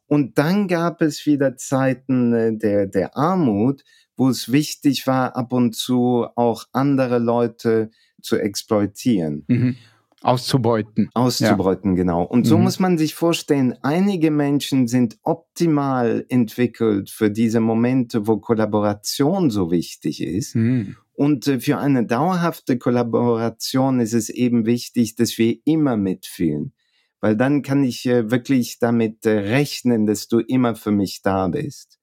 Und dann gab es wieder Zeiten äh, der, der Armut, wo es wichtig war, ab und zu auch andere Leute zu exploitieren. Mhm. Auszubeuten. Auszubeuten, ja. genau. Und so mhm. muss man sich vorstellen, einige Menschen sind optimal entwickelt für diese Momente, wo Kollaboration so wichtig ist. Mhm. Und äh, für eine dauerhafte Kollaboration ist es eben wichtig, dass wir immer mitfühlen. Weil dann kann ich äh, wirklich damit äh, rechnen, dass du immer für mich da bist.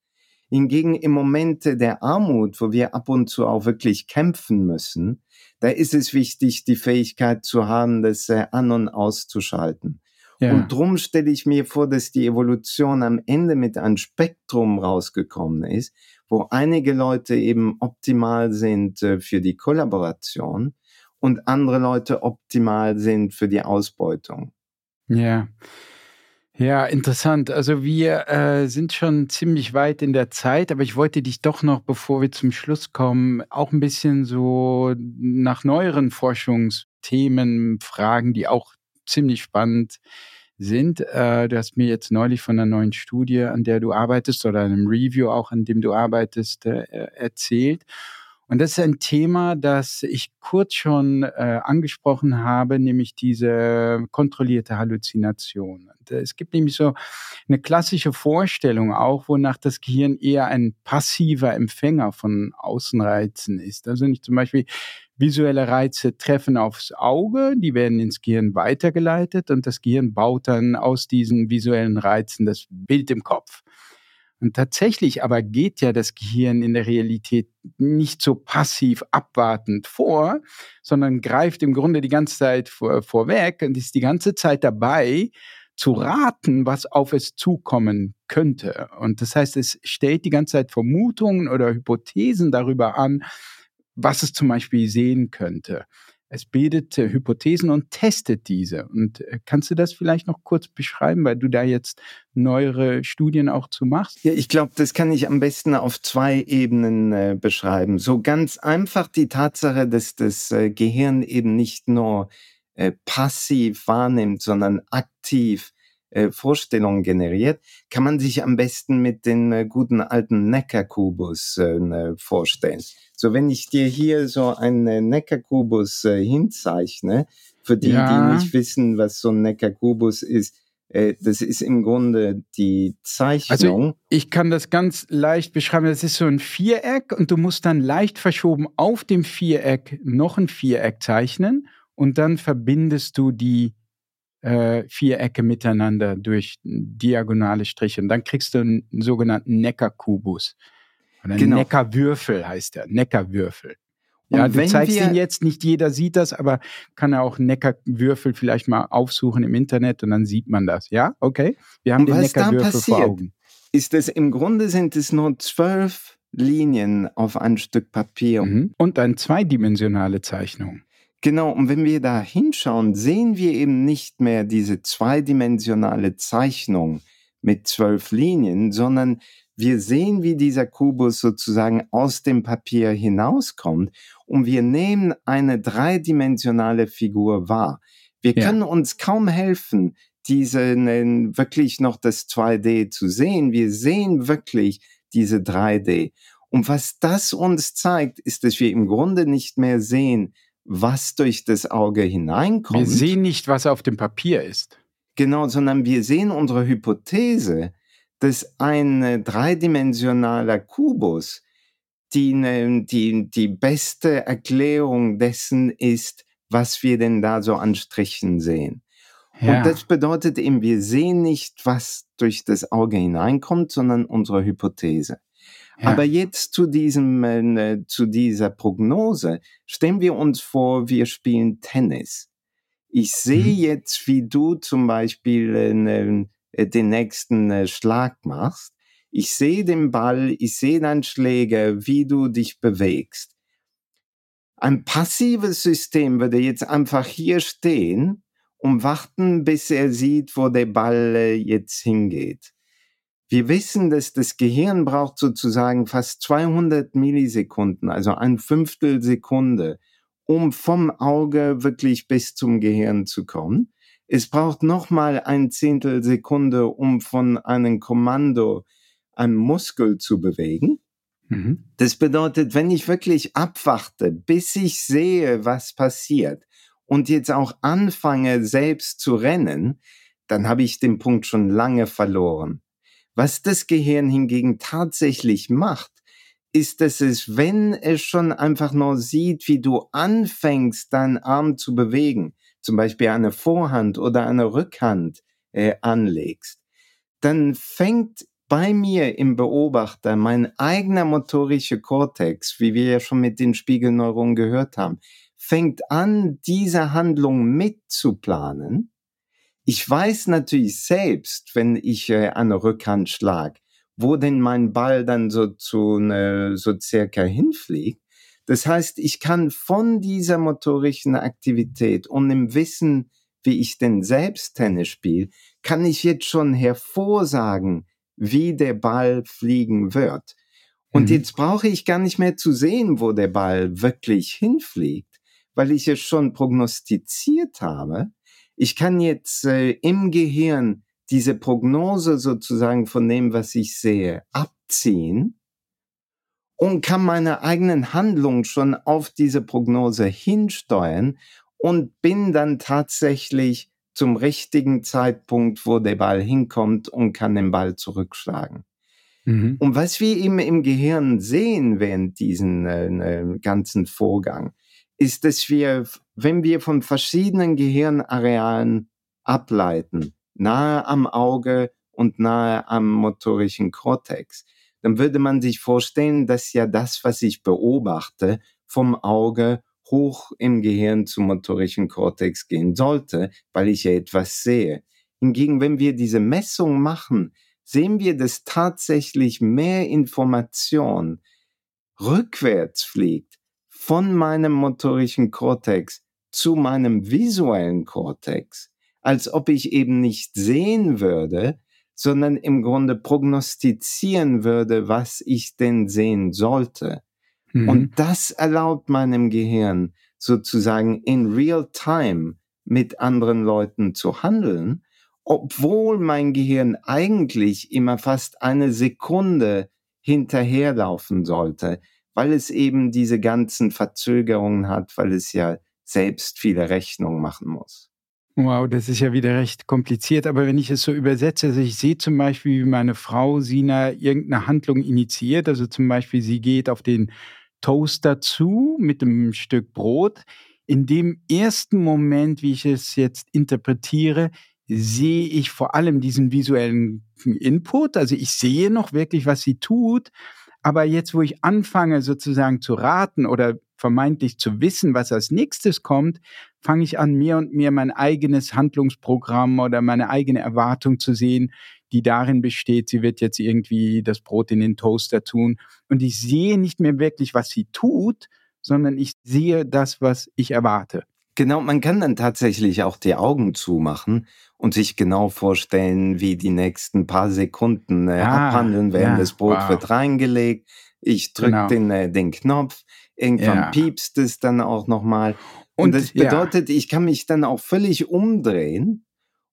Hingegen im Momente der Armut, wo wir ab und zu auch wirklich kämpfen müssen, da ist es wichtig, die Fähigkeit zu haben, das äh, an- und auszuschalten. Ja. Und drum stelle ich mir vor, dass die Evolution am Ende mit einem Spektrum rausgekommen ist, wo einige Leute eben optimal sind äh, für die Kollaboration und andere Leute optimal sind für die Ausbeutung. Ja. Ja, interessant. Also wir äh, sind schon ziemlich weit in der Zeit, aber ich wollte dich doch noch, bevor wir zum Schluss kommen, auch ein bisschen so nach neueren Forschungsthemen fragen, die auch ziemlich spannend sind. Äh, du hast mir jetzt neulich von einer neuen Studie, an der du arbeitest, oder einem Review auch, an dem du arbeitest, äh, erzählt. Und das ist ein Thema, das ich kurz schon äh, angesprochen habe, nämlich diese kontrollierte Halluzination. Und, äh, es gibt nämlich so eine klassische Vorstellung auch, wonach das Gehirn eher ein passiver Empfänger von Außenreizen ist. Also nicht zum Beispiel visuelle Reize treffen aufs Auge, die werden ins Gehirn weitergeleitet und das Gehirn baut dann aus diesen visuellen Reizen das Bild im Kopf. Und tatsächlich aber geht ja das Gehirn in der Realität nicht so passiv abwartend vor, sondern greift im Grunde die ganze Zeit vor, vorweg und ist die ganze Zeit dabei, zu raten, was auf es zukommen könnte. Und das heißt, es stellt die ganze Zeit Vermutungen oder Hypothesen darüber an, was es zum Beispiel sehen könnte. Es bildet äh, Hypothesen und testet diese. Und äh, kannst du das vielleicht noch kurz beschreiben, weil du da jetzt neuere Studien auch zu machst? Ja, ich glaube, das kann ich am besten auf zwei Ebenen äh, beschreiben. So ganz einfach die Tatsache, dass das äh, Gehirn eben nicht nur passiv wahrnimmt, sondern aktiv äh, Vorstellungen generiert, kann man sich am besten mit den äh, guten alten Neckar-Kubus äh, vorstellen. So, wenn ich dir hier so einen Neckarkubus äh, hinzeichne, für die, ja. die nicht wissen, was so ein Neckarkubus ist, äh, das ist im Grunde die Zeichnung. Also ich kann das ganz leicht beschreiben. Das ist so ein Viereck und du musst dann leicht verschoben auf dem Viereck noch ein Viereck zeichnen und dann verbindest du die äh, Vierecke miteinander durch diagonale Striche und dann kriegst du einen sogenannten Neckarkubus. Oder genau. Neckarwürfel heißt der. Neckarwürfel. Ja, du zeigst ihn jetzt, nicht jeder sieht das, aber kann er auch Neckarwürfel vielleicht mal aufsuchen im Internet und dann sieht man das. Ja, okay. Wir haben und den Neckarwürfel vor Augen. Ist es im Grunde sind es nur zwölf Linien auf ein Stück Papier. Mhm. Und eine zweidimensionale Zeichnung. Genau, und wenn wir da hinschauen, sehen wir eben nicht mehr diese zweidimensionale Zeichnung mit zwölf Linien, sondern wir sehen, wie dieser Kubus sozusagen aus dem Papier hinauskommt und wir nehmen eine dreidimensionale Figur wahr. Wir ja. können uns kaum helfen, diese wirklich noch das 2D zu sehen. Wir sehen wirklich diese 3D. Und was das uns zeigt, ist, dass wir im Grunde nicht mehr sehen, was durch das Auge hineinkommt. Wir sehen nicht, was auf dem Papier ist. Genau, sondern wir sehen unsere Hypothese, dass ein dreidimensionaler Kubus die, ne, die, die beste Erklärung dessen ist, was wir denn da so an Strichen sehen. Ja. Und das bedeutet eben, wir sehen nicht, was durch das Auge hineinkommt, sondern unsere Hypothese. Ja. Aber jetzt zu diesem, äh, zu dieser Prognose. Stellen wir uns vor, wir spielen Tennis. Ich sehe mhm. jetzt, wie du zum Beispiel äh, äh, den nächsten äh, Schlag machst. Ich sehe den Ball, ich sehe deinen Schläger, wie du dich bewegst. Ein passives System würde jetzt einfach hier stehen und warten, bis er sieht, wo der Ball äh, jetzt hingeht. Wir wissen, dass das Gehirn braucht sozusagen fast 200 Millisekunden, also ein Fünftel Sekunde, um vom Auge wirklich bis zum Gehirn zu kommen. Es braucht nochmal ein Zehntel Sekunde, um von einem Kommando einen Muskel zu bewegen. Mhm. Das bedeutet, wenn ich wirklich abwarte, bis ich sehe, was passiert, und jetzt auch anfange, selbst zu rennen, dann habe ich den Punkt schon lange verloren. Was das Gehirn hingegen tatsächlich macht, ist, dass es, wenn es schon einfach nur sieht, wie du anfängst, deinen Arm zu bewegen, zum Beispiel eine Vorhand oder eine Rückhand äh, anlegst, dann fängt bei mir im Beobachter mein eigener motorischer Kortex, wie wir ja schon mit den Spiegelneuronen gehört haben, fängt an, diese Handlung mitzuplanen. Ich weiß natürlich selbst, wenn ich äh, eine Rückhand schlag, wo denn mein Ball dann so zu ne, so circa hinfliegt. Das heißt, ich kann von dieser motorischen Aktivität und dem Wissen, wie ich denn selbst Tennis spiele, kann ich jetzt schon hervorsagen, wie der Ball fliegen wird. Und mhm. jetzt brauche ich gar nicht mehr zu sehen, wo der Ball wirklich hinfliegt, weil ich es schon prognostiziert habe. Ich kann jetzt äh, im Gehirn diese Prognose sozusagen von dem, was ich sehe, abziehen und kann meine eigenen Handlungen schon auf diese Prognose hinsteuern und bin dann tatsächlich zum richtigen Zeitpunkt, wo der Ball hinkommt und kann den Ball zurückschlagen. Mhm. Und was wir eben im Gehirn sehen während diesen äh, äh, ganzen Vorgang, ist, dass wir, wenn wir von verschiedenen Gehirnarealen ableiten, nahe am Auge und nahe am motorischen Kortex, dann würde man sich vorstellen, dass ja das, was ich beobachte, vom Auge hoch im Gehirn zum motorischen Kortex gehen sollte, weil ich ja etwas sehe. Hingegen, wenn wir diese Messung machen, sehen wir, dass tatsächlich mehr Information rückwärts fliegt von meinem motorischen Kortex zu meinem visuellen Kortex, als ob ich eben nicht sehen würde, sondern im Grunde prognostizieren würde, was ich denn sehen sollte. Mhm. Und das erlaubt meinem Gehirn sozusagen in real time mit anderen Leuten zu handeln, obwohl mein Gehirn eigentlich immer fast eine Sekunde hinterherlaufen sollte, weil es eben diese ganzen Verzögerungen hat, weil es ja selbst viele Rechnungen machen muss. Wow, das ist ja wieder recht kompliziert. Aber wenn ich es so übersetze, also ich sehe zum Beispiel, wie meine Frau Sina irgendeine Handlung initiiert. Also zum Beispiel, sie geht auf den Toaster zu mit einem Stück Brot. In dem ersten Moment, wie ich es jetzt interpretiere, sehe ich vor allem diesen visuellen Input. Also ich sehe noch wirklich, was sie tut. Aber jetzt, wo ich anfange sozusagen zu raten oder vermeintlich zu wissen, was als nächstes kommt, fange ich an, mehr und mehr mein eigenes Handlungsprogramm oder meine eigene Erwartung zu sehen, die darin besteht, sie wird jetzt irgendwie das Brot in den Toaster tun. Und ich sehe nicht mehr wirklich, was sie tut, sondern ich sehe das, was ich erwarte. Genau, man kann dann tatsächlich auch die Augen zumachen und sich genau vorstellen, wie die nächsten paar Sekunden äh, ah, abhandeln werden. Ja, das Brot wow. wird reingelegt, ich drücke genau. den, äh, den Knopf, irgendwann ja. piepst es dann auch nochmal. Und, und das bedeutet, ja. ich kann mich dann auch völlig umdrehen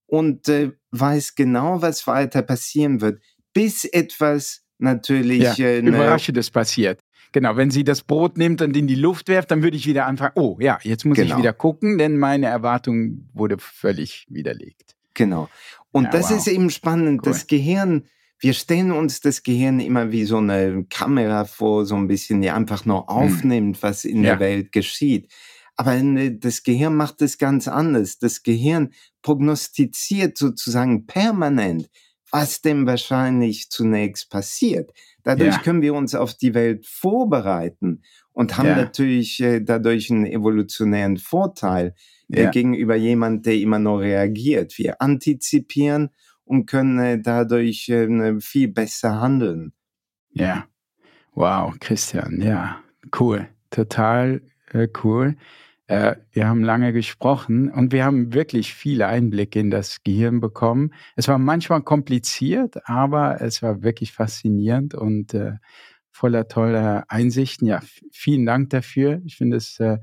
und äh, weiß genau, was weiter passieren wird, bis etwas natürlich ja, äh, ne Überraschendes passiert. Genau, wenn sie das Brot nimmt und in die Luft werft, dann würde ich wieder anfangen, oh ja, jetzt muss genau. ich wieder gucken, denn meine Erwartung wurde völlig widerlegt. Genau. Und ja, das wow. ist eben spannend. Cool. Das Gehirn, wir stellen uns das Gehirn immer wie so eine Kamera vor, so ein bisschen, die einfach nur hm. aufnimmt, was in ja. der Welt geschieht. Aber das Gehirn macht es ganz anders. Das Gehirn prognostiziert sozusagen permanent, was denn wahrscheinlich zunächst passiert. Dadurch ja. können wir uns auf die Welt vorbereiten und haben ja. natürlich äh, dadurch einen evolutionären Vorteil äh, ja. gegenüber jemand, der immer nur reagiert. Wir antizipieren und können äh, dadurch äh, viel besser handeln. Ja, wow, Christian, ja, cool, total äh, cool. Äh, wir haben lange gesprochen und wir haben wirklich viele Einblicke in das Gehirn bekommen. Es war manchmal kompliziert, aber es war wirklich faszinierend und äh, voller toller Einsichten. Ja, vielen Dank dafür. Ich finde es äh,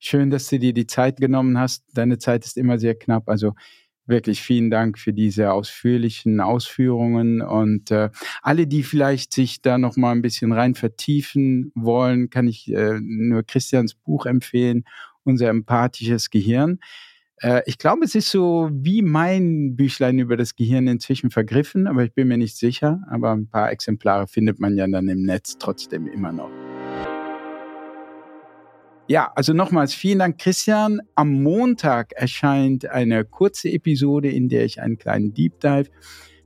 schön, dass du dir die Zeit genommen hast. Deine Zeit ist immer sehr knapp. Also wirklich vielen Dank für diese ausführlichen Ausführungen und alle, die vielleicht sich da noch mal ein bisschen rein vertiefen wollen, kann ich nur Christians Buch empfehlen unser empathisches Gehirn. Äh, ich glaube, es ist so wie mein Büchlein über das Gehirn inzwischen vergriffen, aber ich bin mir nicht sicher. Aber ein paar Exemplare findet man ja dann im Netz trotzdem immer noch. Ja, also nochmals vielen Dank, Christian. Am Montag erscheint eine kurze Episode, in der ich einen kleinen Deep Dive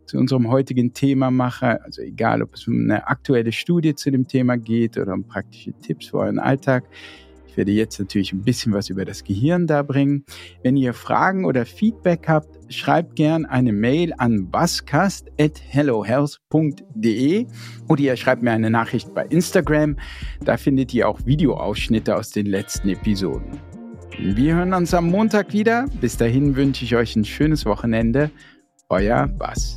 zu unserem heutigen Thema mache. Also egal, ob es um eine aktuelle Studie zu dem Thema geht oder um praktische Tipps für euren Alltag. Ich werde jetzt natürlich ein bisschen was über das Gehirn da bringen. Wenn ihr Fragen oder Feedback habt, schreibt gern eine Mail an buzzcast.hellohealth.de oder ihr schreibt mir eine Nachricht bei Instagram. Da findet ihr auch Videoausschnitte aus den letzten Episoden. Wir hören uns am Montag wieder. Bis dahin wünsche ich euch ein schönes Wochenende. Euer Bass.